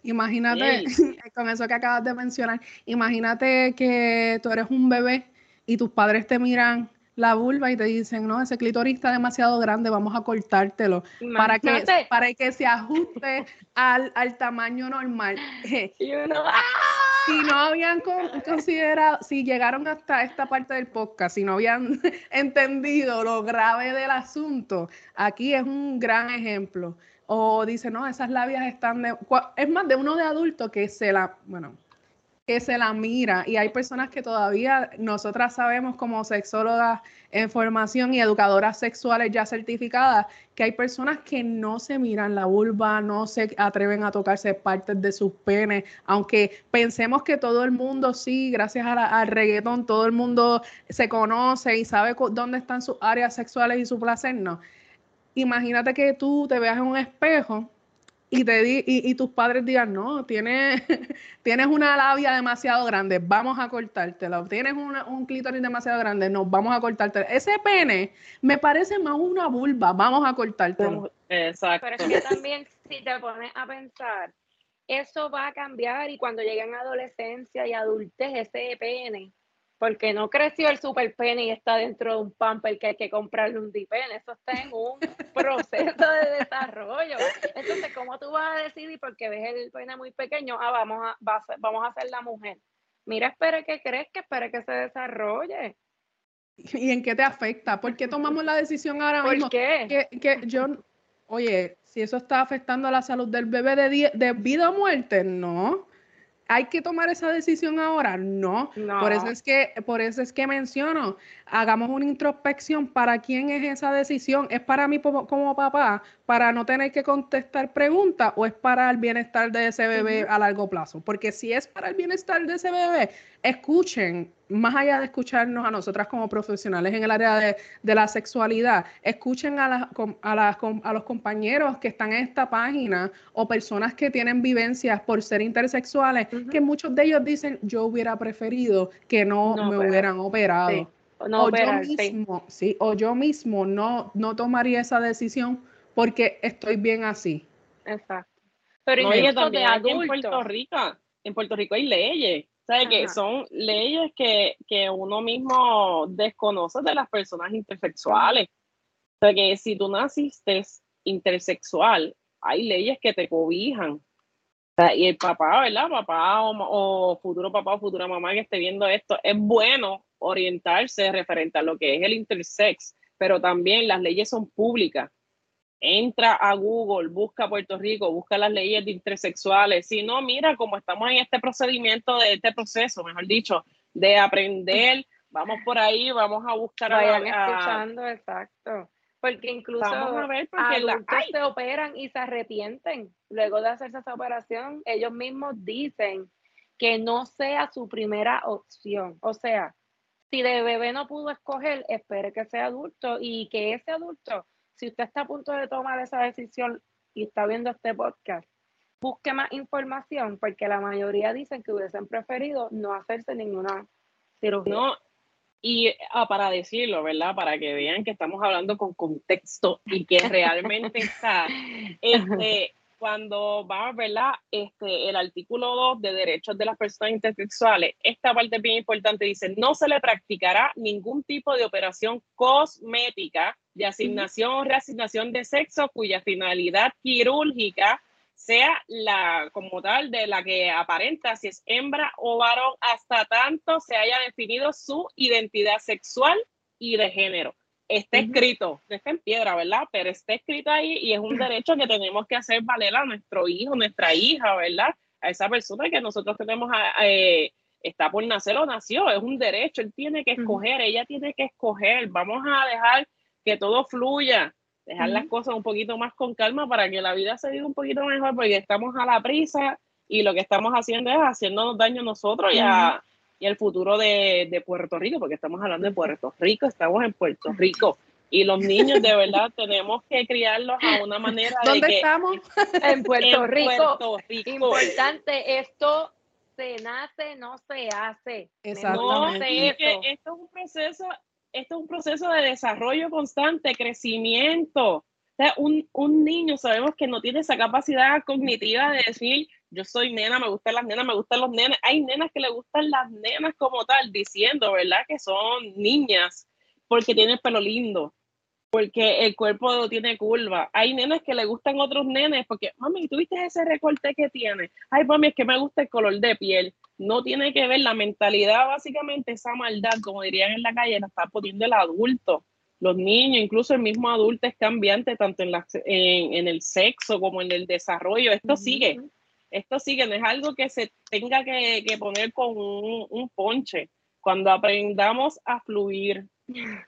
Imagínate, con eso que acabas de mencionar, imagínate que tú eres un bebé y tus padres te miran la vulva y te dicen, no, ese clítoris está demasiado grande, vamos a cortártelo para que, para que se ajuste al, tamaño normal. ¡ah! Si no habían considerado, si llegaron hasta esta parte del podcast, si no habían entendido lo grave del asunto, aquí es un gran ejemplo. O dice, no, esas labias están de... Es más de uno de adulto que se la... Bueno, que se la mira y hay personas que todavía nosotras sabemos como sexólogas en formación y educadoras sexuales ya certificadas que hay personas que no se miran la vulva, no se atreven a tocarse partes de sus penes, aunque pensemos que todo el mundo sí, gracias al reggaetón, todo el mundo se conoce y sabe dónde están sus áreas sexuales y su placer, no. Imagínate que tú te veas en un espejo y, te di, y, tus padres digan, no, tienes, tienes una labia demasiado grande, vamos a cortártela. Tienes un clítoris demasiado grande, no, vamos a cortártela. Ese pene me parece más una vulva, vamos a cortártelo. Exacto. Pero es que también, si te pones a pensar, eso va a cambiar y cuando lleguen a adolescencia y adultez, ese pene porque no creció el super pene y está dentro de un pamper que hay que comprarle un dipen, eso está en un proceso de desarrollo. Entonces, ¿cómo tú vas a decidir porque ves el pene muy pequeño? Ah, vamos a, vamos a hacer la mujer. Mira, espere que que espere que se desarrolle. ¿Y en qué te afecta? ¿Por qué tomamos la decisión ahora ¿Por mismo? qué? Que, que yo, oye, si eso está afectando a la salud del bebé de, de vida o muerte, no. ¿Hay que tomar esa decisión ahora? No. Por eso es que, por eso es que menciono, hagamos una introspección para quién es esa decisión. ¿Es para mí como, papá, para no tener que contestar preguntas, o es para el bienestar de ese bebé a largo plazo? Porque si es para el bienestar de ese bebé, escuchen, más allá de escucharnos a nosotras como profesionales en el área de, la sexualidad, escuchen a, a, los compañeros que están en esta página o personas que tienen vivencias por ser intersexuales, que muchos de ellos dicen, yo hubiera preferido que no, me hubieran operado. O, yo mismo, sí, o yo mismo no, no tomaría esa decisión porque estoy bien así. Exacto. Pero en Puerto Rico, en Puerto Rico hay leyes ¿Sabes? Que son leyes que, que, uno mismo desconoce de las personas intersexuales. O sea, que si tú naciste intersexual, hay leyes que te cobijan. O sea, y el papá, ¿verdad? Papá o, futuro papá o futura mamá que esté viendo esto, es bueno orientarse referente a lo que es el intersex, pero también las leyes son públicas entra a Google, busca Puerto Rico, busca las leyes de intersexuales. Si no, mira, como estamos en este procedimiento, de este proceso, mejor dicho, de aprender, vamos por ahí, vamos a buscar. Vayan escuchando, exacto. Porque incluso vamos a ver porque adultos se operan y se arrepienten. Luego de hacerse esa operación, ellos mismos dicen que no sea su primera opción. O sea, si de bebé no pudo escoger, espere que sea adulto y que ese adulto si usted está a punto de tomar esa decisión y está viendo este podcast, busque más información porque la mayoría dicen que hubiesen preferido no hacerse ninguna cirugía. No, y ah, para decirlo, ¿verdad? Para que vean que estamos hablando con contexto y que realmente está, este, cuando va, ¿verdad? Este, el artículo 2 de derechos de las personas intersexuales, esta parte es bien importante, dice, no se le practicará ningún tipo de operación cosmética de asignación o reasignación de sexo cuya finalidad quirúrgica sea la como tal de la que aparenta si es hembra o varón hasta tanto se haya definido su identidad sexual y de género está escrito, está en piedra, ¿verdad? Pero está escrito ahí y es un derecho que tenemos que hacer valer a nuestro hijo, nuestra hija, ¿verdad? A esa persona que nosotros tenemos, eh, está por nacer o nació, es un derecho, él tiene que escoger, ella tiene que escoger, vamos a dejar que todo fluya, dejar las cosas un poquito más con calma para que la vida se viva un poquito mejor, porque estamos a la prisa y lo que estamos haciendo es haciéndonos daño a nosotros y a y el futuro de, de, Puerto Rico, porque estamos hablando de Puerto Rico, estamos en Puerto Rico. Y los niños de verdad tenemos que criarlos a una manera ¿Dónde de que estamos? En Puerto, en Rico, Puerto Rico. importante, esto se nace, no se hace. Exactamente. No sé esto. esto es un proceso, esto es un proceso de desarrollo constante, crecimiento. O sea, un, un niño sabemos que no tiene esa capacidad cognitiva de decir, yo soy nena, me gustan las nenas, me gustan los nenes. Hay nenas que le gustan las nenas como tal, diciendo, ¿verdad? Que son niñas porque tienen el pelo lindo, porque el cuerpo tiene curva. Hay nenas que le gustan otros nenes porque, mami, ¿tú viste ese recorte que tiene? Ay, mami, es que me gusta el color de piel. No tiene que ver la mentalidad, básicamente esa maldad, como dirían en la calle, la está poniendo el adulto. Los niños, incluso el mismo adulto es cambiante tanto en, la, en, en el sexo como en el desarrollo. Esto sigue, esto sigue, no es algo que se tenga que, que poner con un, un ponche. Cuando aprendamos a fluir,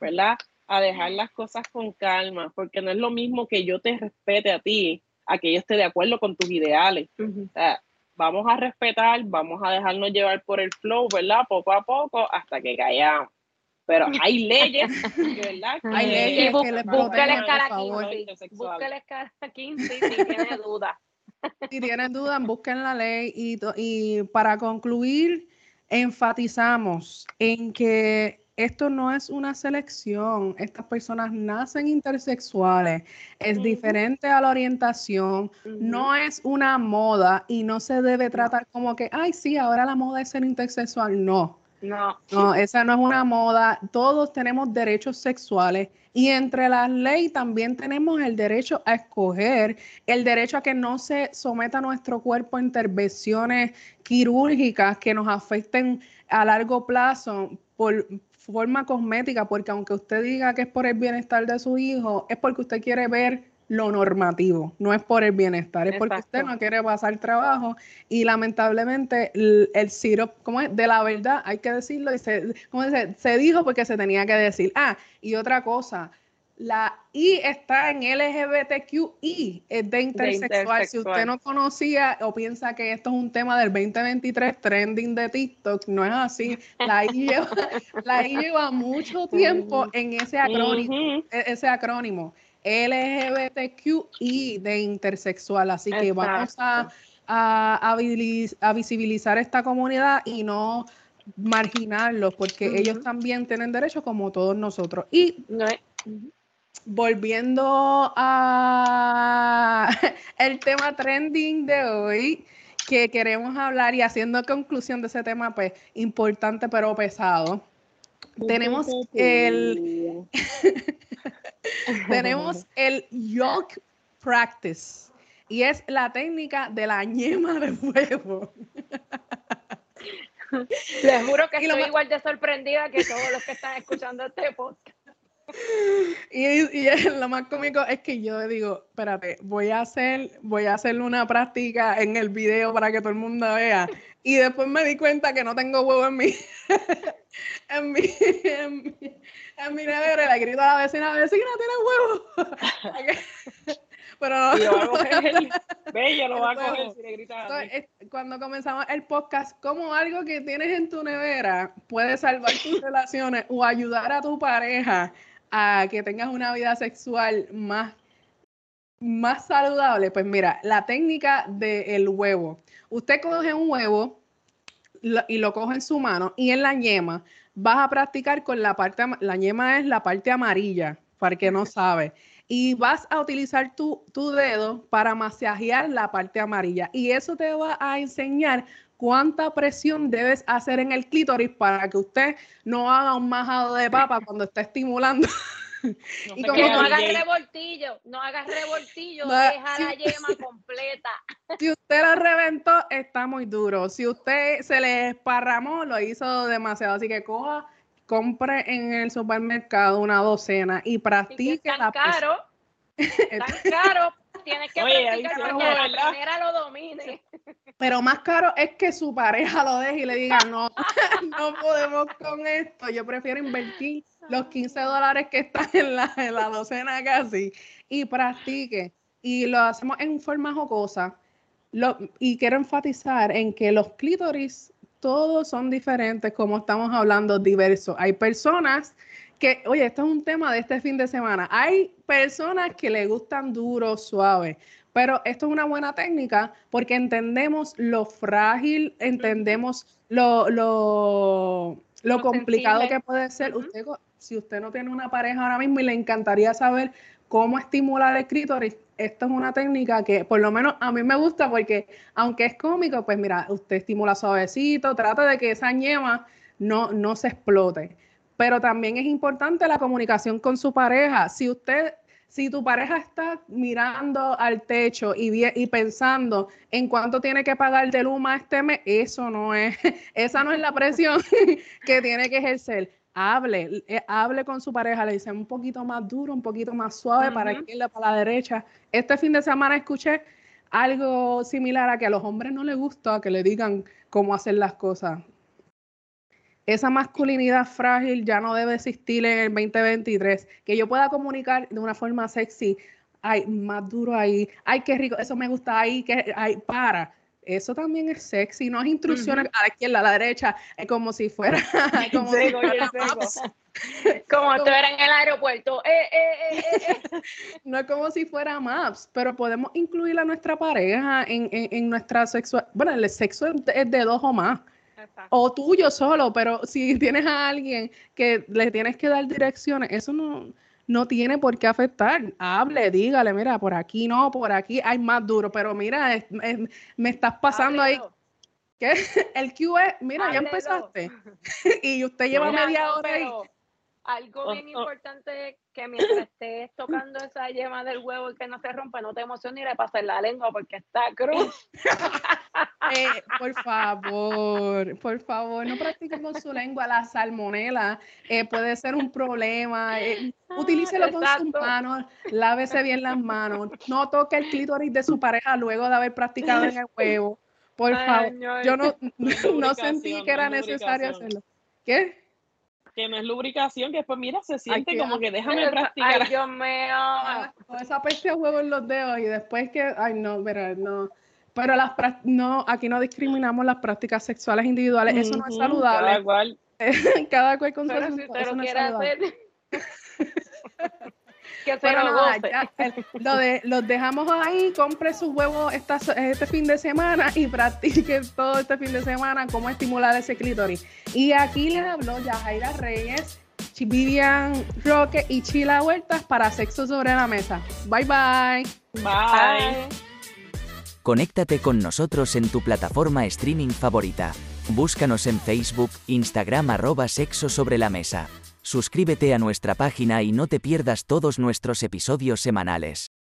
¿verdad? A dejar las cosas con calma, porque no es lo mismo que yo te respete a ti, a que yo esté de acuerdo con tus ideales. Ujú. O sea, vamos a respetar, vamos a dejarnos llevar por el flow, ¿verdad? Poco a poco hasta que callamos. Pero hay leyes, ¿verdad? Hay que- leyes bu- que le busca la protegen, escala por favor. 15. Busca la escala 15 si tiene duda. Si tienen dudas, busquen la ley y, para concluir, enfatizamos en que esto no es una selección, estas personas nacen intersexuales, es diferente a la orientación, no es una moda y no se debe tratar como que, ay, sí, ahora la moda es ser intersexual, no. No. No, esa no es una moda. Todos tenemos derechos sexuales y entre las leyes también tenemos el derecho a escoger, el derecho a que no se someta nuestro cuerpo a intervenciones quirúrgicas que nos afecten a largo plazo por forma cosmética, porque aunque usted diga que es por el bienestar de su hijo, es porque usted quiere ver lo normativo, no es por el bienestar, es porque usted no quiere pasar trabajo y lamentablemente el, el sirop, ¿cómo es? De la verdad, hay que decirlo, y se, ¿cómo dice? se dijo porque se tenía que decir. Ah, y otra cosa, la I está en LGBTQI, es de intersexual. Si usted no conocía o piensa que esto es un tema del 2023 trending de TikTok, no es así. La I lleva, la I lleva mucho tiempo en ese acrónimo e- ese acrónimo LGBTQI de intersexual. Así que vamos a, a, a visibilizar esta comunidad y no marginarlos, porque ellos también tienen derechos como todos nosotros. Y No es. Ujú. volviendo a el tema trending de hoy que queremos hablar y haciendo conclusión de ese tema, pues importante pero pesado. Tenemos el tenemos el yolk practice y es la técnica de la ñema de huevo. Les juro que Y estoy igual de sorprendida que todos los que están escuchando este podcast. Y, y es- lo más cómico es que yo digo, espérate, voy a hacer, voy a hacer una práctica en el video para que todo el mundo vea. Y después me di cuenta que no tengo huevo en mi, en mi, en mi, en mi nevera. Y le grito a la vecina, vecina, ¿tienes huevo? Pero Y lo va a coger, ve, yo lo va a huevo. coger si le gritas a Entonces, mí. cuando comenzamos el podcast, como algo que tienes en tu nevera puede salvar tus relaciones o ayudar a tu pareja a que tengas una vida sexual más, más saludable, pues mira, la técnica del huevo. Usted coge un huevo lo- y lo coge en su mano y en la yema vas a practicar con la parte, la yema es la parte amarilla, para el que no sabe. Y vas a utilizar tu, tu dedo para masajear la parte amarilla. Y eso te va a enseñar cuánta presión debes hacer en el clítoris para que usted no haga un majado de papa cuando está estimulando. No y como Que no hagas revoltillo, no hagas revoltillo, No, deja la yema completa. Si usted lo reventó, está muy duro. Si usted se le esparramó, lo hizo demasiado. Así que coja, compre en el supermercado una docena y Y que practique la tan caro, tan caro, tienes que Oye, practicar para que la primera lo domine. Pero más caro es que su pareja lo deje y le diga, no, no podemos con esto. Yo prefiero invertir los 15 dólares que están en la, en la docena casi y practique. Y lo hacemos en forma jocosa. Lo- y quiero enfatizar en que los clítoris todos son diferentes, como estamos hablando, diversos. Hay personas que, oye, esto es un tema de este fin de semana. Hay personas que le gustan duro, suave, pero esto es una buena técnica porque entendemos lo frágil, entendemos lo, lo, lo, complicado que puede ser. usted, si usted no tiene una pareja ahora mismo y le encantaría saber cómo estimular el clítoris, esto es una técnica que por lo menos a mí me gusta porque aunque es cómico, pues mira, usted estimula suavecito, trata de que esa ñema no, no se explote. Pero también es importante la comunicación con su pareja. Si usted, si tu pareja está mirando al techo y, y pensando en cuánto tiene que pagar de Luma este mes, eso no es, esa no es la presión que tiene que ejercer hable, eh, hable con su pareja, le dice un poquito más duro, un poquito más suave para que para para la derecha. Este fin de semana escuché algo similar a que a los hombres no les gusta que le digan cómo hacer las cosas. Esa masculinidad frágil ya no debe existir en el 2023. Que yo pueda comunicar de una forma sexy, ay, más duro ahí, ay, qué rico, eso me gusta ahí, que, ay, para eso también es sexy, no es instrucciones a la izquierda, a la derecha, es como si fuera. como, si fuera como tú eras en el aeropuerto. Eh, eh, eh, no es como si fuera Maps, pero podemos incluir a nuestra pareja en, en, nuestra sexual. Bueno, el sexo es de dos o más. O tuyo solo, pero si tienes a alguien que le tienes que dar direcciones, eso no no tiene por qué afectar. Hable, dígale, mira, por aquí no, por aquí hay más duro, pero mira, me estás pasando ahí. ¿Qué? El QE, mira, ya empezaste. y usted lleva media hora ahí algo bien oh. importante que mientras estés tocando esa yema del huevo y que no se rompa, no te emociones y le pases la lengua porque está cruz. Eh, por favor, por favor, no practiquen con su lengua la salmonela. Eh, puede ser un problema. Eh, utilícelo con sus manos, lávese bien las manos. No toque el clítoris de su pareja luego de haber practicado en el huevo. Por favor, yo no, no sentí que era necesario hacerlo. ¿Qué? Que no es lubricación, que después, mira, se siente como que déjame practicar. Ay, Dios mío. Con esa peste de huevo en los dedos y después que, ay, no, pero no. Pero las no, aquí no discriminamos las prácticas sexuales individuales, eso no es saludable. Cada cual. cada cual con su si no lo de, los dejamos ahí, compre sus huevos este fin de semana y practique todo este fin de semana cómo estimular ese clítoris. Y aquí les habló Yajaira Reyes, Vivian Roque y Chila Huertas para Sexo sobre la Mesa. Bye bye. Bye. Conéctate con nosotros en tu plataforma streaming favorita. Búscanos en Facebook, Instagram arroba sexo sobre la mesa. Suscríbete a nuestra página y no te pierdas todos nuestros episodios semanales.